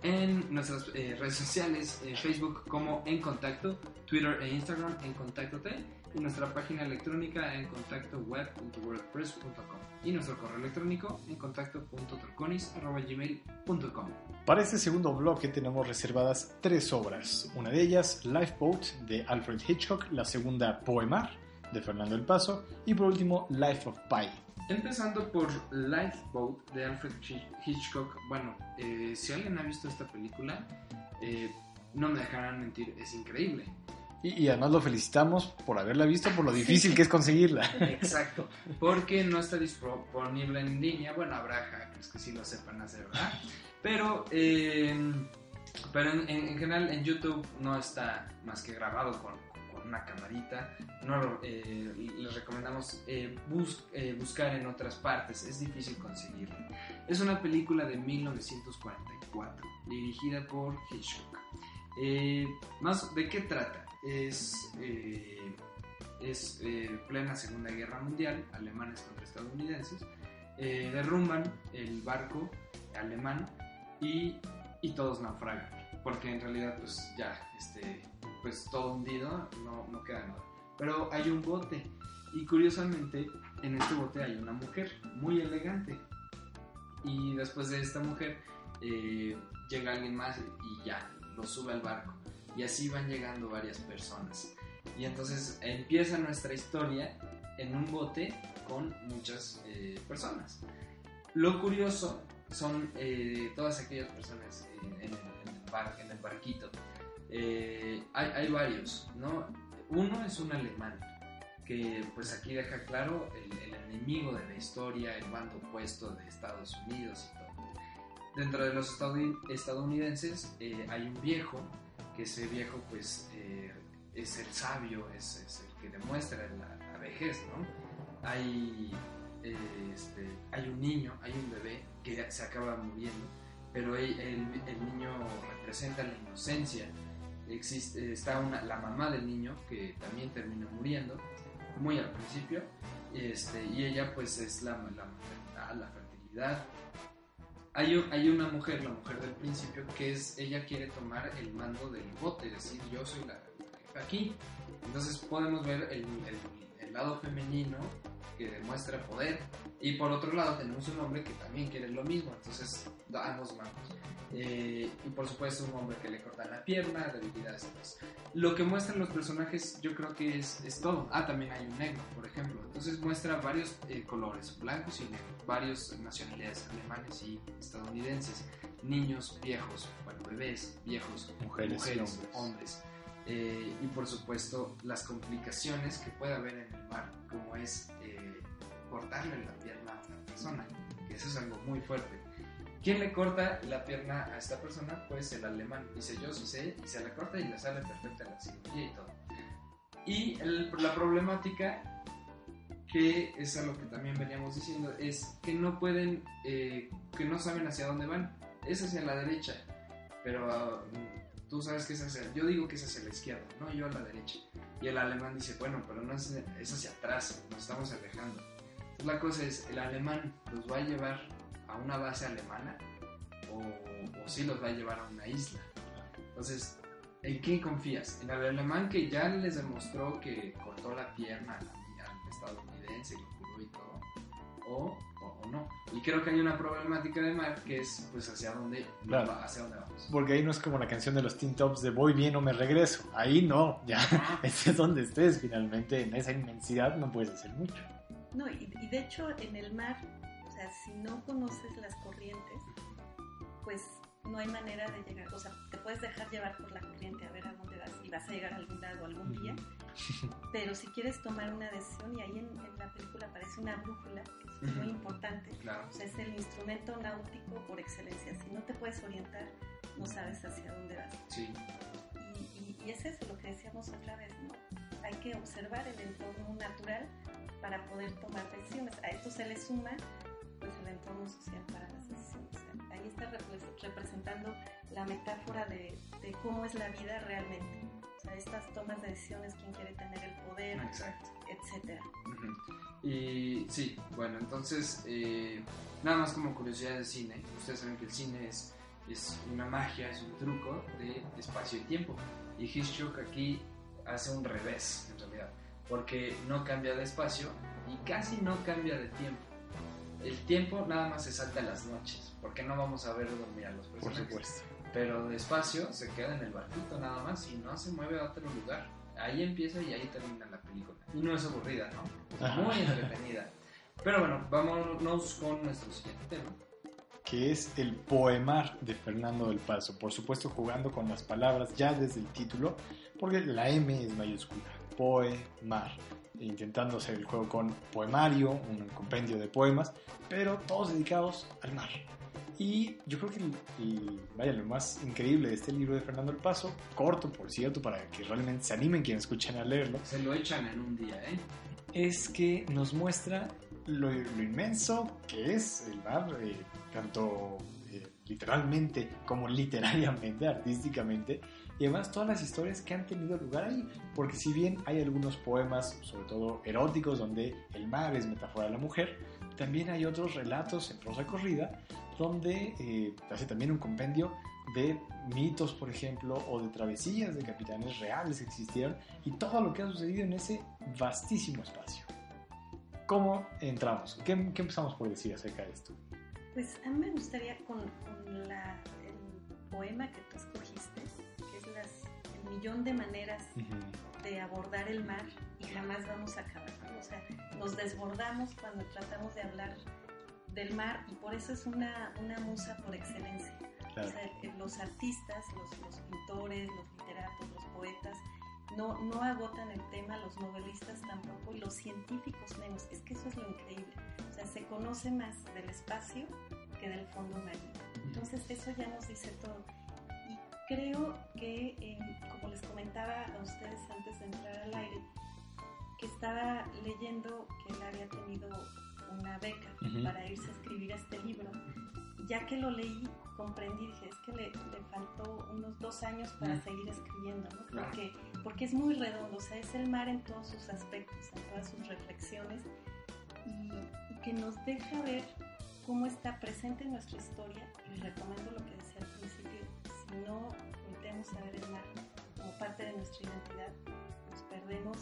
Speaker 2: En nuestras eh, redes sociales, eh, Facebook como En Contacto, Twitter e Instagram En Contacto T y nuestra página electrónica en contactoweb.wordpress.com y nuestro correo electrónico en contacto.torconis.gmail.com
Speaker 3: Para este segundo bloque tenemos reservadas tres obras. Una de ellas, Lifeboat, de Alfred Hitchcock. La segunda, Poemar, de Fernando El Paso. Y por último, Life of Pi.
Speaker 2: Empezando por Lifeboat de Alfred Hitch- Hitchcock. Bueno, eh, si alguien ha visto esta película, eh, no me dejarán mentir, es increíble.
Speaker 3: Y, y además lo felicitamos por haberla visto, por lo difícil que es conseguirla.
Speaker 2: Exacto, porque no está disponible en línea. Bueno, habrá hackers que sí lo sepan hacer, ¿verdad? Pero, eh, pero en, en- en general en YouTube no está más que grabado con, con una camarita. No eh, les recomendamos eh, bus- eh, buscar en otras partes, es difícil conseguirlo. Es una película de 1944, dirigida por Hitchcock. Eh, más, ¿De qué trata? Es, eh, es eh, plena Segunda Guerra Mundial, alemanes contra estadounidenses. Eh, derrumban el barco alemán y, y todos naufragan. Porque en realidad, pues ya, este, pues todo hundido, no, no queda nada. Pero hay un bote. Y curiosamente, en este bote hay una mujer muy elegante. Y después de esta mujer, eh, llega alguien más y ya, lo sube al barco. Y así van llegando varias personas. Y entonces empieza nuestra historia en un bote con muchas eh, personas. Lo curioso son eh, todas aquellas personas eh, en, el, en el en el barquito. Hay, varios, ¿no? Uno es un alemán, que pues aquí deja claro el, el enemigo de la historia, el bando opuesto de Estados Unidos y todo. Dentro de los estadoun- estadounidenses hay un viejo, que ese viejo pues eh, es el sabio, es, el que demuestra la, la vejez, ¿no? Hay, eh, este, hay un niño, hay un bebé que se acaba muriendo, pero el, el- el niño representa la inocencia. Existe, está una, la mamá del niño que también termina muriendo, muy al principio, este, y ella pues es la, la la fertilidad. Hay, hay una mujer, la mujer del principio, que es, ella quiere tomar el mando del bote, es decir, yo soy la, aquí. Entonces podemos ver el- el lado femenino que demuestra poder y por otro lado tenemos un hombre que también quiere lo mismo, entonces ambos manos. Eh, y por supuesto un hombre que le corta la pierna, debilidades demás. Lo que muestran los personajes yo creo que es, es todo. Ah, también hay un negro, por ejemplo. Entonces muestra varios eh, colores, blancos y negros, varias nacionalidades alemanes y estadounidenses, niños, viejos, bueno, bebés, viejos,
Speaker 3: Mujeres y hombres.
Speaker 2: hombres. Eh, y por supuesto las complicaciones que puede haber en el mar, como es eh, cortarle la pierna a una persona, que eso es algo muy fuerte. ¿Quién le corta la pierna a esta persona? Pues el alemán. Dice yo sí sé, y se la corta y le sale perfecta la cirugía y todo. Y el- la problemática, que es a lo que también veníamos diciendo, es que no pueden, eh, que no saben hacia dónde van. Es hacia la derecha, pero mm, tú sabes que es hacia, yo digo que es hacia la izquierda, no yo a la derecha. Y el alemán dice, bueno, pero no es, es hacia atrás, nos estamos alejando. Entonces, la cosa es, el alemán los va a llevar a una base alemana o, o sí los va a llevar a una isla. Entonces, ¿en qué confías? ¿En el alemán que ya les demostró que cortó la pierna al, estadounidense y lo curó y todo? O, o- o no? Y creo que hay una problemática de mar que es pues hacia dónde,
Speaker 3: Claro.
Speaker 2: hacia dónde vamos.
Speaker 3: Porque ahí no es como la canción de los Teen Tops de voy bien o me regreso. Ahí no, ya estés donde estés, finalmente en esa inmensidad no puedes hacer mucho.
Speaker 5: No, y, y de hecho en el mar, o sea, si no conoces las corrientes, pues no hay manera de llegar, o sea, te puedes dejar llevar por la corriente a ver a dónde vas y vas a llegar a algún lado algún día, pero si quieres tomar una decisión, y ahí en, en la película aparece una brújula, que es muy importante,
Speaker 2: Claro.
Speaker 5: o sea, es el instrumento náutico por excelencia, si no te puedes orientar, no sabes hacia dónde vas.
Speaker 2: Sí.
Speaker 5: Y, y- y es eso lo que decíamos otra vez, ¿no? Hay que observar el entorno natural para poder tomar decisiones. A esto se le suma pues el entorno social para las decisiones. Ahí está repre- representando la metáfora de, de cómo es la vida realmente. O sea, estas tomas de decisiones, quién quiere tener el poder,
Speaker 2: Exacto.
Speaker 5: etcétera.
Speaker 2: Ujú. Y sí, bueno, entonces, eh, nada más como curiosidad del cine, ustedes saben que el cine es, es una magia, es un truco de espacio y tiempo. Y Hitchcock aquí hace un revés, en realidad, porque no cambia de espacio y casi no cambia de tiempo. El tiempo nada más se salta a las noches, porque no vamos a ver dormir a los
Speaker 3: Por
Speaker 2: personajes.
Speaker 3: supuesto.
Speaker 2: Pero de espacio se queda en el barquito nada más y no se mueve a otro lugar. Ahí empieza y ahí termina la película. Y no es aburrida, ¿no? Es muy entretenida. Pero bueno, vámonos con nuestro siguiente tema.
Speaker 3: que es el poemar de Fernando del Paso. Por supuesto, jugando con las palabras ya desde el título, porque la M es mayúscula, poemar, intentando hacer el juego con poemario, un compendio de poemas, pero todos dedicados al mar. Y yo creo que el- el- vaya, lo más increíble de este libro de Fernando El Paso, corto por cierto, para que realmente se animen quienes escuchen a leerlo,
Speaker 2: Se lo echan en un día, ¿eh?
Speaker 3: es que nos muestra lo, lo inmenso que es el mar, eh, tanto eh, literalmente como literariamente, artísticamente, y además todas las historias que han tenido lugar ahí, porque si bien hay algunos poemas, sobre todo eróticos, donde el mar es metáfora de la mujer, también hay otros relatos en prosa corrida, donde eh, hace también un compendio de mitos, por ejemplo, o de travesías de capitanes reales que existieron, y todo lo que ha sucedido en ese vastísimo espacio. ¿Cómo entramos? ¿Qué, qué empezamos por decir acerca de esto?
Speaker 5: Pues a mí me gustaría con, con la- el poema que tú escogiste, que es las, el millón de maneras de abordar el mar y jamás vamos a acabar. O sea, nos desbordamos cuando tratamos de hablar del mar y por eso es una, una musa por excelencia.
Speaker 3: Claro.
Speaker 5: O sea, los artistas, los, los pintores, los literatos, los poetas, no, no agotan el tema, los novelistas tampoco y los científicos menos. Es que eso es lo increíble. O sea, se conoce más del espacio que del fondo marino. Entonces eso ya nos dice todo. Y creo que, eh, como les comentaba a ustedes antes de entrar al aire, que estaba leyendo que él había tenido una beca para irse a escribir este libro. Ya que lo leí, comprendí, dije, es que le, le faltó unos dos años para seguir escribiendo, ¿no?
Speaker 2: Claro.
Speaker 5: Porque, es muy redondo, o sea, es el mar en todos sus aspectos, en todas sus reflexiones, y, y que nos deja ver cómo está presente en nuestra historia, y retomando lo que decía al principio, si no volteamos a ver el mar como parte de nuestra identidad, nos perdemos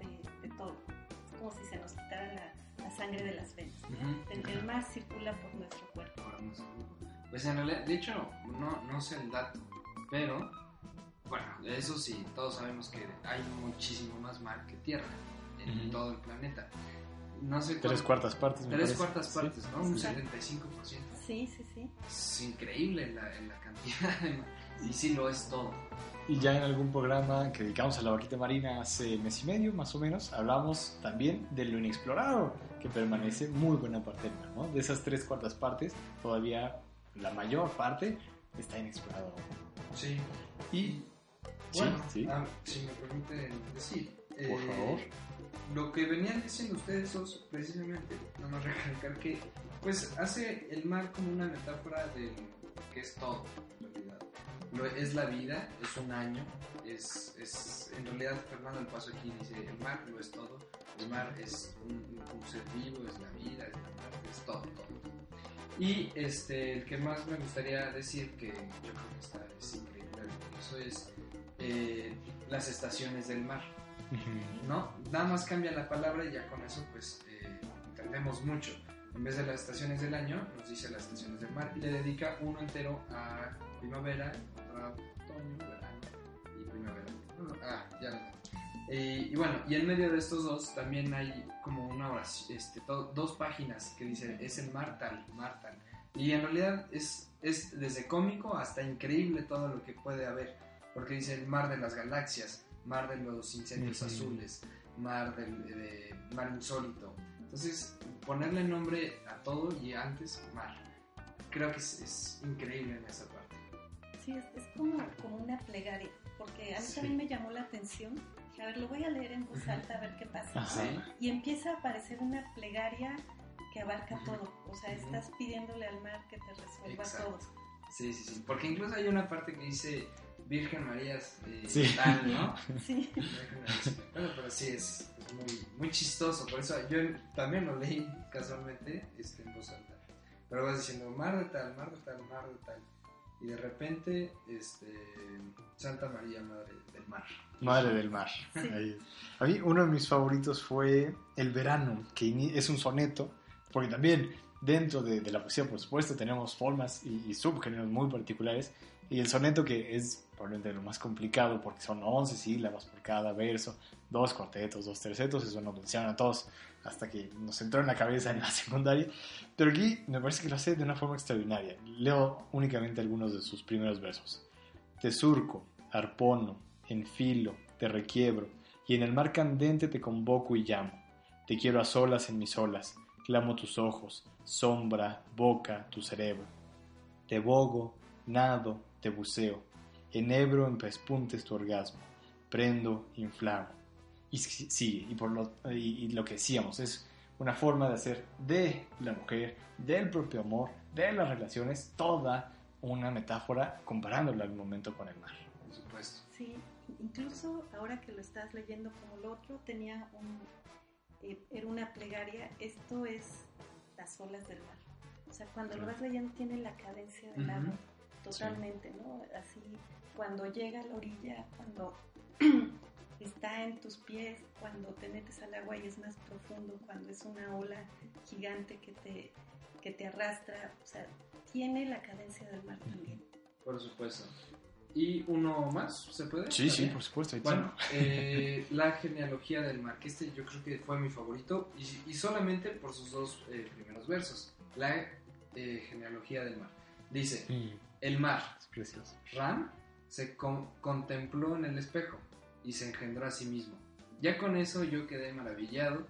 Speaker 5: de, de todo. Es como si se nos quitara la, la sangre de las venas. ¿no? El, el mar circula por nuestro cuerpo.
Speaker 2: Pues en realidad, de hecho, no, no sé el dato, pero bueno, eso sí, todos sabemos que hay muchísimo más mar que tierra en
Speaker 3: Ujú.
Speaker 2: todo el planeta. No sé
Speaker 3: Tres cuartas partes, me
Speaker 2: Tres
Speaker 3: parece.
Speaker 2: cuartas
Speaker 3: Sí.
Speaker 2: partes, ¿no? Un
Speaker 5: Exacto.
Speaker 2: 75%.
Speaker 5: Sí, sí, sí.
Speaker 2: Es increíble la, la cantidad de mar. Y sí lo es todo.
Speaker 3: Y ya en algún programa que dedicamos a la vaquita marina hace mes y medio, más o menos, hablamos también de lo inexplorado, que permanece muy buena parte del mar, ¿no? De esas tres cuartas partes, todavía la mayor parte está inexplorado.
Speaker 2: Sí.
Speaker 3: Y,
Speaker 2: Bueno,
Speaker 3: sí, sí.
Speaker 2: ah, si me permiten decir. eh,
Speaker 3: Por favor.
Speaker 2: Lo que venían diciendo ustedes dos, precisamente, nada más recalcar que, pues, hace el mar como una metáfora de que es todo, en realidad. Lo, es la vida, es un año, es, es, en realidad Fernando El Paso aquí dice, el mar lo es todo, el mar es un, un ser vivo, es la vida, es, la es todo, todo, todo. Y este, el que más me gustaría decir, que yo creo que está, es increíble, eso es eh, las estaciones del mar. ¿no? Nada más cambia la palabra y ya con eso pues eh, entendemos mucho. En vez de las estaciones del año, nos dice las estaciones del mar y le dedica uno entero a primavera, otro a otoño, verano y primavera. Ah, ya lo tengo. Eh, y bueno, y en medio de estos dos también hay como una oración, este, to- dos páginas que dicen es el mar tal, mar tal. Y en realidad es, es desde cómico hasta increíble todo lo que puede haber, porque dice el mar de las galaxias, mar de los incendios
Speaker 3: Ujú.
Speaker 2: azules, mar del de- mar insólito. Entonces, ponerle nombre a todo y antes mar. Creo que es, es increíble en esa parte.
Speaker 5: Sí, es, es como, como una plegaria, porque a mí
Speaker 3: Sí.
Speaker 5: también me llamó la atención. A ver, lo voy a leer en voz alta a ver qué pasa.
Speaker 3: Ajá.
Speaker 2: Sí.
Speaker 5: Y empieza a aparecer una plegaria que abarca
Speaker 2: Ujú.
Speaker 5: todo. O sea, estás pidiéndole al mar que te resuelva
Speaker 2: Exacto.
Speaker 5: todo.
Speaker 2: Sí, sí, sí. Porque incluso hay una parte que dice Virgen María eh,
Speaker 3: Sí.
Speaker 2: tal, ¿no?
Speaker 5: Sí,
Speaker 2: Virgen María. Bueno, pero sí, es, muy, muy chistoso. Por eso yo también lo leí casualmente este, en voz alta. Pero vas diciendo mar de tal, mar de tal, mar de tal. Y de repente, este, Santa María, Madre del Mar.
Speaker 3: Madre del mar.
Speaker 5: Sí.
Speaker 3: Ahí es. A mí uno de mis favoritos fue El verano, que es un soneto, porque también dentro de, de la poesía, por supuesto, tenemos formas y, y subgéneros muy particulares. Y el soneto que es probablemente lo más complicado porque son 11 sílabas por cada verso, dos cuartetos, dos tercetos, eso nos lo enseñaron a todos hasta que nos entró en la cabeza en la secundaria. Pero aquí me parece que lo hace de una forma extraordinaria. Leo únicamente algunos de sus primeros versos. Te surco, arpono, enfilo, te requiebro, y en el mar candente te convoco y llamo. Te quiero a solas en mis olas, clamo tus ojos, sombra, boca, tu cerebro. Te bogo, nado, te buceo, enhebro en pespuntes tu orgasmo, prendo, inflamo. Y sí, y, por lo, y, y lo que decíamos, es una forma de hacer de la mujer, del propio amor, de las relaciones, toda una metáfora comparándola al momento con el mar.
Speaker 2: Por supuesto.
Speaker 5: Sí, incluso ahora que lo estás leyendo como el otro, tenía un, eh, era una plegaria, esto es las olas del mar. O sea, cuando lo
Speaker 3: Claro.
Speaker 5: vas leyendo tiene la cadencia del
Speaker 2: Ujú.
Speaker 5: agua, totalmente, ¿no? Así, cuando llega a la orilla, cuando está en tus pies, cuando te metes al agua y es más profundo, cuando es una ola gigante que te, que te arrastra, o sea, tiene la cadencia del mar también.
Speaker 2: Por supuesto. ¿Y uno más? ¿Se puede?
Speaker 3: Sí, sí, por supuesto.
Speaker 2: Bueno, eh, la genealogía del mar, que este yo creo que fue mi favorito, y, y solamente por sus dos eh, primeros versos. La eh, genealogía del mar. Dice,
Speaker 3: Sí,
Speaker 2: el mar,
Speaker 3: es precioso.
Speaker 2: Ram, se con- contempló en el espejo y se engendró a sí mismo. Ya con eso yo quedé maravillado,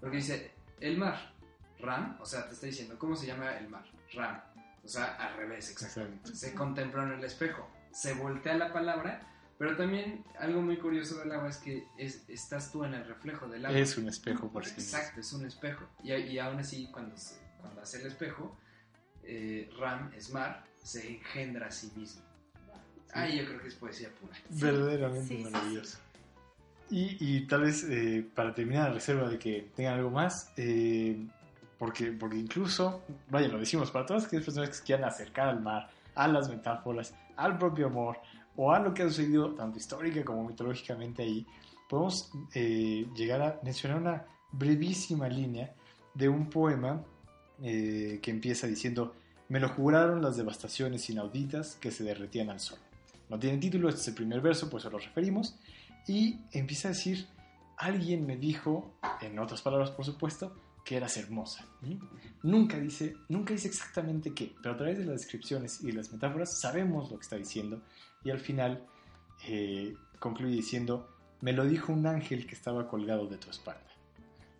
Speaker 2: porque dice, el mar, Ram, o sea, te está diciendo, ¿cómo se llama el mar? Ram, o sea, al revés, exactamente.
Speaker 3: Exacto.
Speaker 2: Se contempló en el espejo, se voltea la palabra, pero también algo muy curioso del agua es que es- estás tú en el reflejo del agua.
Speaker 3: Es un espejo por sí.
Speaker 2: Exacto, es un espejo. Y, y aún así, cuando, se- cuando hace el espejo, eh, Ram es mar, se engendra a sí mismo. Ay, yo creo que es poesía pura.
Speaker 3: Verdaderamente
Speaker 5: Sí, sí, sí.
Speaker 3: maravilloso. Y, y tal vez eh, para terminar, a reserva de que tengan algo más, eh, porque, porque incluso, vaya, lo decimos, para todas aquellas personas que se quieran acercar al mar, a las metáforas, al propio amor, o a lo que ha sucedido tanto histórica como mitológicamente ahí, podemos eh, llegar a mencionar una brevísima línea de un poema eh, que empieza diciendo, me lo juraron las devastaciones inauditas que se derretían al sol. No tiene título, este es el primer verso, por eso lo referimos. Y empieza a decir, alguien me dijo, en otras palabras por supuesto, que eras hermosa. Nunca dice, nunca dice exactamente qué, pero a través de las descripciones y las metáforas sabemos lo que está diciendo. Y al final eh, concluye diciendo, me lo dijo un ángel que estaba colgado de tu espalda.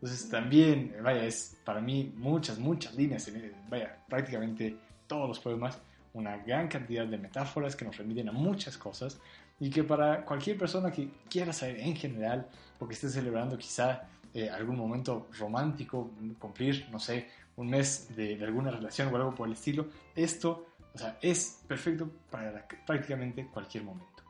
Speaker 3: Entonces también, vaya, es para mí muchas, muchas líneas, vaya, prácticamente todos los poemas, una gran cantidad de metáforas que nos remiten a muchas cosas y que para cualquier persona que quiera saber en general o que esté celebrando quizá eh, algún momento romántico, cumplir, no sé, un mes de, de alguna relación o algo por el estilo, esto, o sea, es perfecto para prácticamente cualquier momento.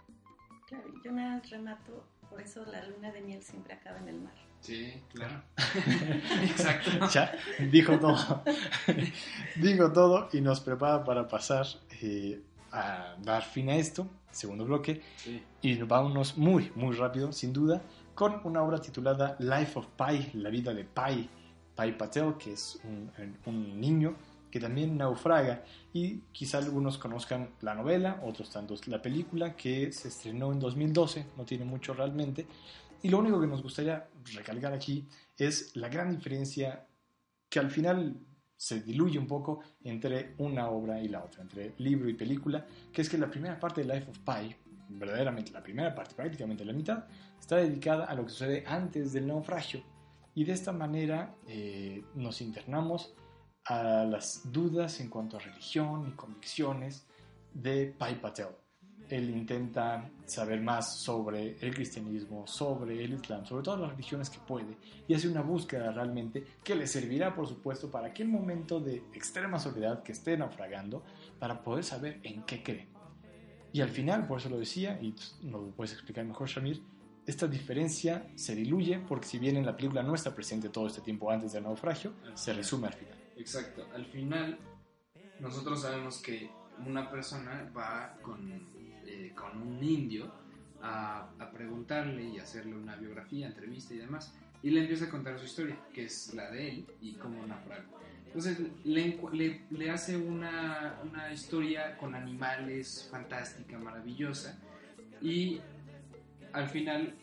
Speaker 5: Claro, yo nada más remato, por eso la luna de miel siempre acaba en el mar.
Speaker 2: Sí, claro. Exacto.
Speaker 3: Ya, dijo todo. dijo todo y nos prepara para pasar eh, a dar fin a esto, segundo bloque,
Speaker 2: Sí.
Speaker 3: y vámonos muy, muy rápido, sin duda, con una obra titulada Life of Pi, la vida de Pi, Pi Patel, que es un, un niño que también naufraga y quizá algunos conozcan la novela, otros tantos la película que se estrenó en 2012, no tiene mucho realmente, y lo único que nos gustaría recalcar aquí es la gran diferencia que al final se diluye un poco entre una obra y la otra, entre libro y película, que es que la primera parte de Life of Pi, verdaderamente la primera parte, prácticamente la mitad, está dedicada a lo que sucede antes del naufragio. Y de esta manera eh, nos internamos a las dudas en cuanto a religión y convicciones de Pai Patel. Él intenta saber más sobre el cristianismo, sobre el islam, sobre todas las religiones que puede y hace una búsqueda realmente que le servirá, por supuesto, para aquel momento de extrema soledad que esté naufragando, para poder saber en qué cree. Y al final, por eso lo decía, y nos lo puedes explicar mejor, Shamir, esta diferencia se diluye porque si bien en la película no está presente todo este tiempo antes del naufragio, se resume al final.
Speaker 2: Exacto. Al final, nosotros sabemos que una persona va con, eh, con un indio a, a preguntarle y hacerle una biografía, entrevista y demás. Y le empieza a contar su historia, que es la de él y cómo naufragó. Entonces le, le hace una, una historia con animales fantástica, maravillosa. Y al final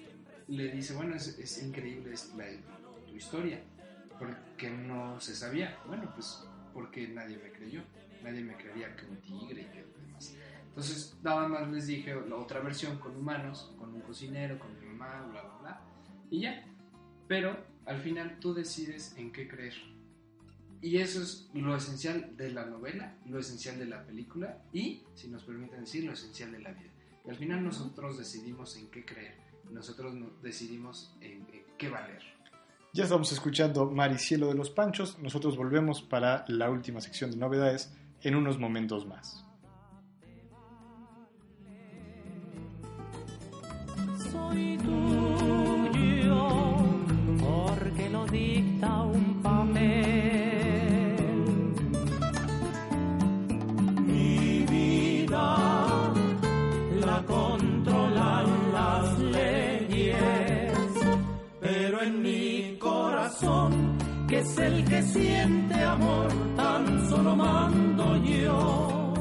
Speaker 2: le dice, bueno, es, es increíble es la- tu historia. Porque no se sabía? Bueno, pues porque nadie me creyó. Nadie me creería que un tigre y que demás. Entonces, nada más les dije la otra versión con humanos, con un cocinero, con mi mamá, bla, bla, bla. Y ya. Pero al final tú decides en qué creer. Y eso es lo esencial de la novela, lo esencial de la película y, si nos permiten decir, lo esencial de la vida. Y al final nosotros decidimos en qué creer, nosotros no- decidimos en, en qué valer.
Speaker 3: Ya estamos escuchando Maricielo de los Panchos. Nosotros volvemos para la última sección de novedades en unos momentos más.
Speaker 7: Siente amor, tan solo mando yo.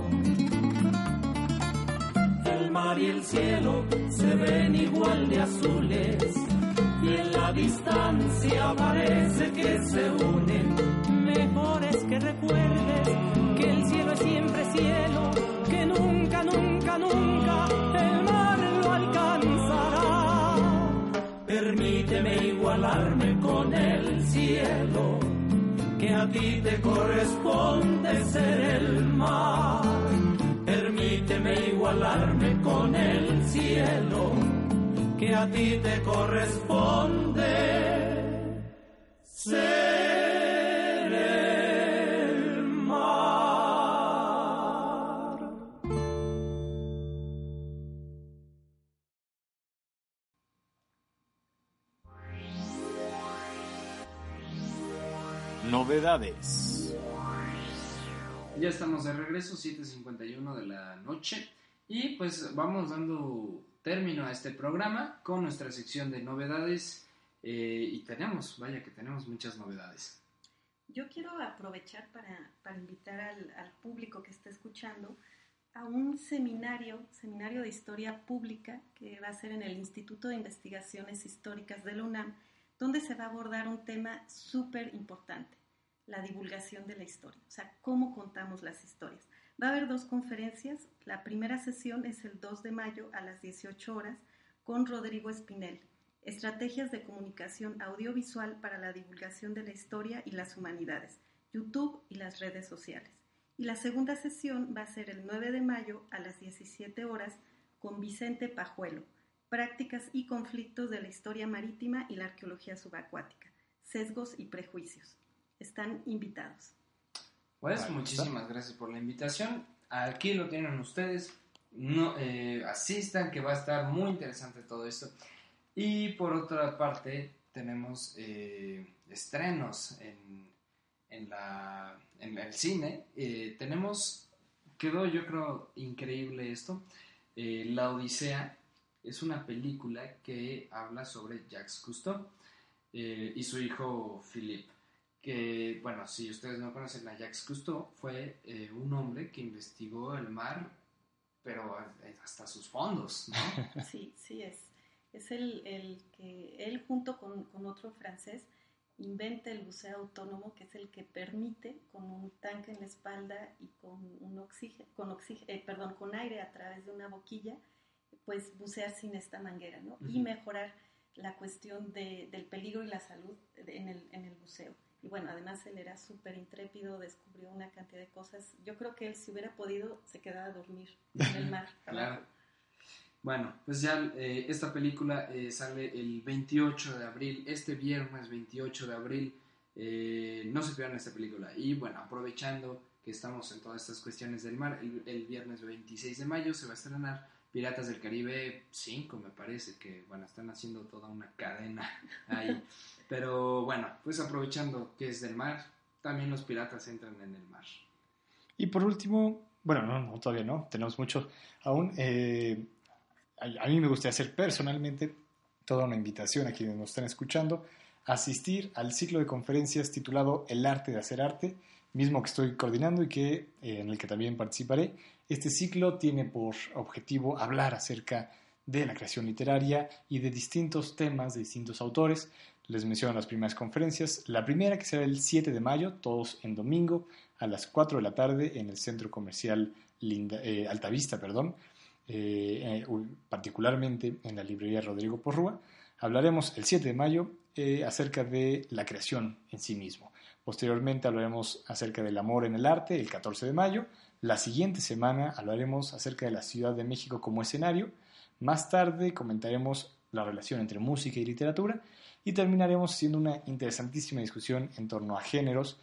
Speaker 7: El mar y el cielo se ven igual de azules y en la distancia parece que se unen. Mejor es que recuerdes que el cielo es siempre cielo, que a ti te corresponde ser el mar. Permíteme igualarme con el cielo, que a ti te corresponde ser
Speaker 1: Novedades.
Speaker 2: Ya estamos de regreso, 7.51 de la noche. Y pues vamos dando término a este programa con nuestra sección de novedades. eh, y tenemos, vaya que tenemos muchas novedades.
Speaker 5: Yo quiero aprovechar para, para invitar al, al público que está escuchando a un seminario, seminario de historia pública que va a ser en el Instituto de Investigaciones Históricas de la UNAM, donde se va a abordar un tema súper importante, la divulgación de la historia, o sea, cómo contamos las historias. Va a haber dos conferencias, la primera sesión es el 2 de mayo a las 18 horas con Rodrigo Espinel, Estrategias de comunicación audiovisual para la divulgación de la historia y las humanidades, YouTube y las redes sociales. Y la segunda sesión va a ser el 9 de mayo a las 17 horas con Vicente Pajuelo, Prácticas y conflictos de la historia marítima y la arqueología subacuática, sesgos y prejuicios. Están invitados.
Speaker 2: Pues
Speaker 3: Ahí
Speaker 2: muchísimas gracias por la invitación. Aquí lo tienen ustedes. No, eh, asistan, que va a estar muy interesante todo esto. Y por otra parte, tenemos eh, estrenos en, en, la, en el cine. Eh, tenemos, quedó yo creo increíble esto. Eh, la Odisea es una película que habla sobre Jacques Cousteau eh, y su hijo Philippe que, bueno, si ustedes no conocen a Jacques Cousteau, fue eh, un hombre que investigó el mar, pero eh, hasta sus fondos, ¿no?
Speaker 5: Sí, sí es. Es el, el que él junto con, con otro francés inventa el buceo autónomo, que es el que permite con un tanque en la espalda y con un oxígeno, con oxígeno, perdón, con aire a través de una boquilla, pues bucear sin esta manguera, ¿no? Y mejorar la cuestión de- del peligro y la salud en el, en el buceo. Y bueno, además él era súper intrépido, descubrió una cantidad de cosas. Yo creo que él si hubiera podido se quedaba a dormir en el mar.
Speaker 2: Claro. Bueno, pues ya eh, esta película eh, sale el 28 de abril, este viernes 28 de abril. eh, no se pierdan esta película. Y bueno, aprovechando que estamos en todas estas cuestiones del mar, el, el viernes 26 de mayo se va a estrenar Piratas del Caribe 5, me parece, que bueno, están haciendo toda una cadena ahí. Pero bueno, pues aprovechando que es del mar, también los piratas entran en el mar.
Speaker 3: Y por último, bueno, no, todavía no, tenemos mucho aún. eh, a, mí me gustaría hacer personalmente toda una invitación a quienes nos están escuchando asistir al ciclo de conferencias titulado El arte de hacer arte, mismo que estoy coordinando y que, eh, en el que también participaré. Este ciclo tiene por objetivo hablar acerca de la creación literaria y de distintos temas de distintos autores. Les menciono las primeras conferencias. La primera que será el 7 de mayo, todos en domingo, a las 4 de la tarde en el Centro Comercial eh, Altavista, perdón, eh, eh, particularmente en la librería Rodrigo Porrúa. Hablaremos el 7 de mayo eh, acerca de la creación en sí mismo. Posteriormente hablaremos acerca del amor en el arte el 14 de mayo. La siguiente semana hablaremos acerca de la Ciudad de México como escenario. Más tarde comentaremos la relación entre música y literatura y terminaremos haciendo una interesantísima discusión en torno a géneros,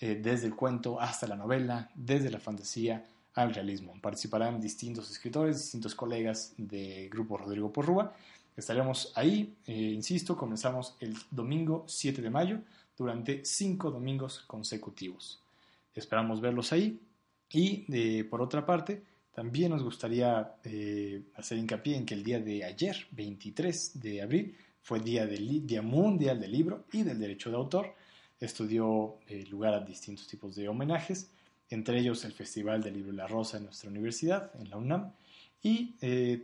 Speaker 3: eh, desde el cuento hasta la novela, desde la fantasía al realismo. Participarán distintos escritores, distintos colegas del grupo Rodrigo Porrúa. Estaremos ahí, eh, insisto, comenzamos el domingo 7 de mayo durante cinco domingos consecutivos. Esperamos verlos ahí y eh, por otra parte, también nos gustaría eh, hacer hincapié en que el día de ayer, 23 de abril, fue día, del, día Mundial del Libro y del Derecho de Autor. Esto dio eh, lugar a distintos tipos de homenajes, entre ellos el Festival del Libro la Rosa en nuestra universidad, en la UNAM, y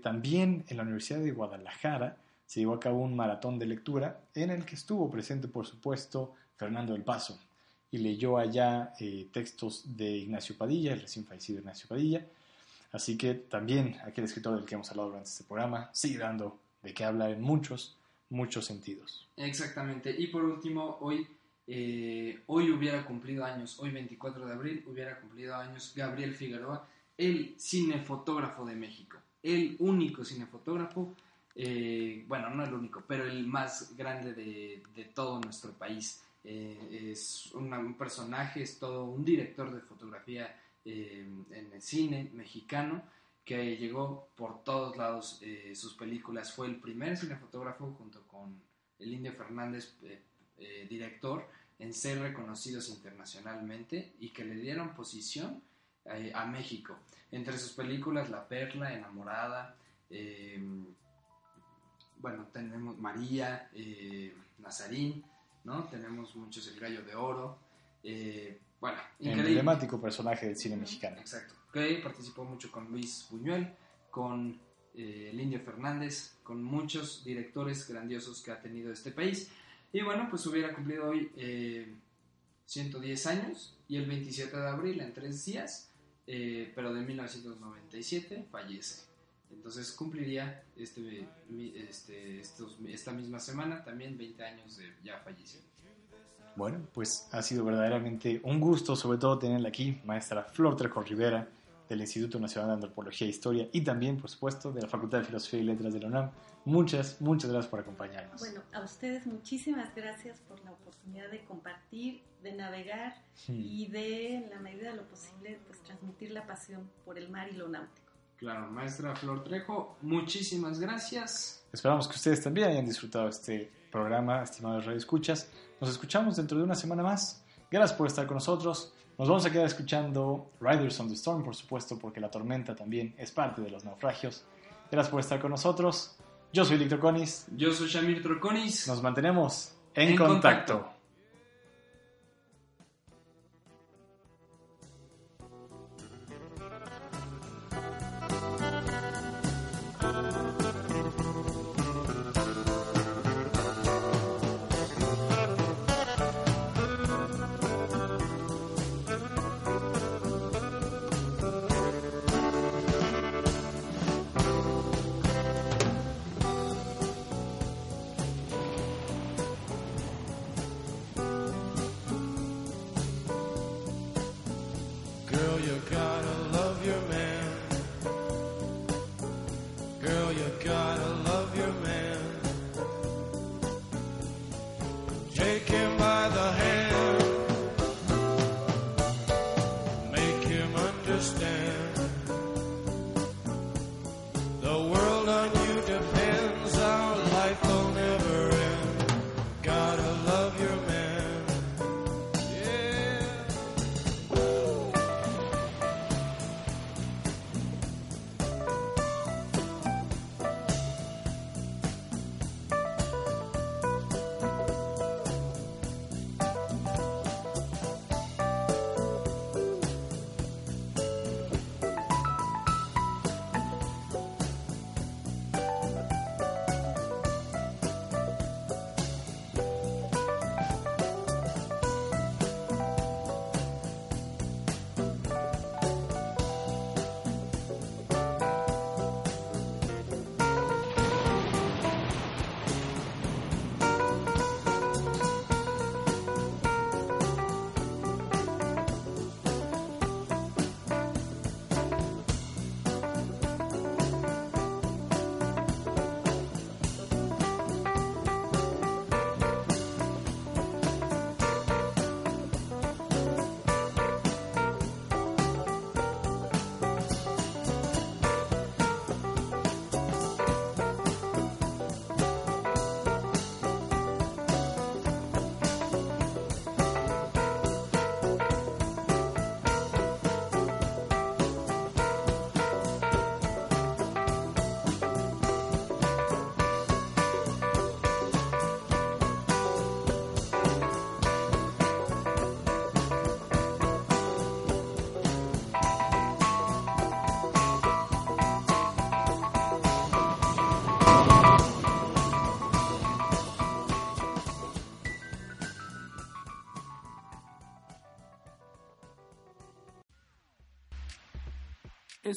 Speaker 3: también en la Universidad de Guadalajara se llevó a cabo un maratón de lectura en el que estuvo presente, por supuesto, Fernando del Paso, y leyó allá eh, textos de Ignacio Padilla, el recién fallecido Ignacio Padilla. Así que también aquel escritor del que hemos hablado durante este programa sigue dando de qué hablar en muchos, muchos sentidos.
Speaker 2: Exactamente. Y por último, hoy, eh, hoy hubiera cumplido años, hoy 24 de abril, hubiera cumplido años Gabriel Figueroa, el cinefotógrafo de México. El único cinefotógrafo, eh, bueno, no el único, pero el más grande de, de todo nuestro país. Eh, es un personaje, es todo un director de fotografía eh, en el cine mexicano que llegó por todos lados eh, sus películas. Fue el primer cinefotógrafo junto con el Indio Fernández, director, en ser reconocidos internacionalmente y que le dieron posición a México. Entre sus películas La Perla, Enamorada, bueno, tenemos María, Nazarín, ¿no? Tenemos muchos El Gallo de Oro. eh, bueno, increíble.
Speaker 3: Emblemático personaje del cine mexicano.
Speaker 2: Exacto. Que participó mucho con Luis Buñuel, con eh, el Indio Fernández, con muchos directores grandiosos que ha tenido este país. Y bueno, pues hubiera cumplido hoy eh, 110 años y el 27 de abril, en tres días, eh, pero de 1997, fallece. Entonces cumpliría este, este, estos- esta misma semana también 20 años de ya fallecido.
Speaker 3: Bueno, pues ha sido verdaderamente un gusto, sobre todo tenerla aquí, maestra Flor Trejo Rivera, del Instituto Nacional de Antropología e Historia y también, por supuesto, de la Facultad de Filosofía y Letras de la UNAM. Muchas, muchas gracias por acompañarnos.
Speaker 5: Bueno, a ustedes muchísimas gracias por la oportunidad de compartir, de navegar
Speaker 3: Hmm.
Speaker 5: y de, en la medida de lo posible, pues transmitir la pasión por el mar y lo náutico.
Speaker 2: Claro, maestra Flor Trejo, muchísimas gracias.
Speaker 3: Esperamos que ustedes también hayan disfrutado este programa, estimados Radio Escuchas. Nos escuchamos dentro de una semana más. Gracias por estar con nosotros. Nos vamos a quedar escuchando Riders on the Storm, por supuesto, porque la tormenta también es parte de los naufragios. Gracias por estar con nosotros. Yo soy Víctor Conis.
Speaker 2: Yo soy Shamir Troconis.
Speaker 3: Nos mantenemos en,
Speaker 2: En
Speaker 3: contacto.
Speaker 2: contacto.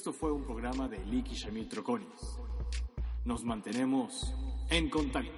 Speaker 3: Esto fue un programa de Liki Shamil Troconis. Nos mantenemos en contacto.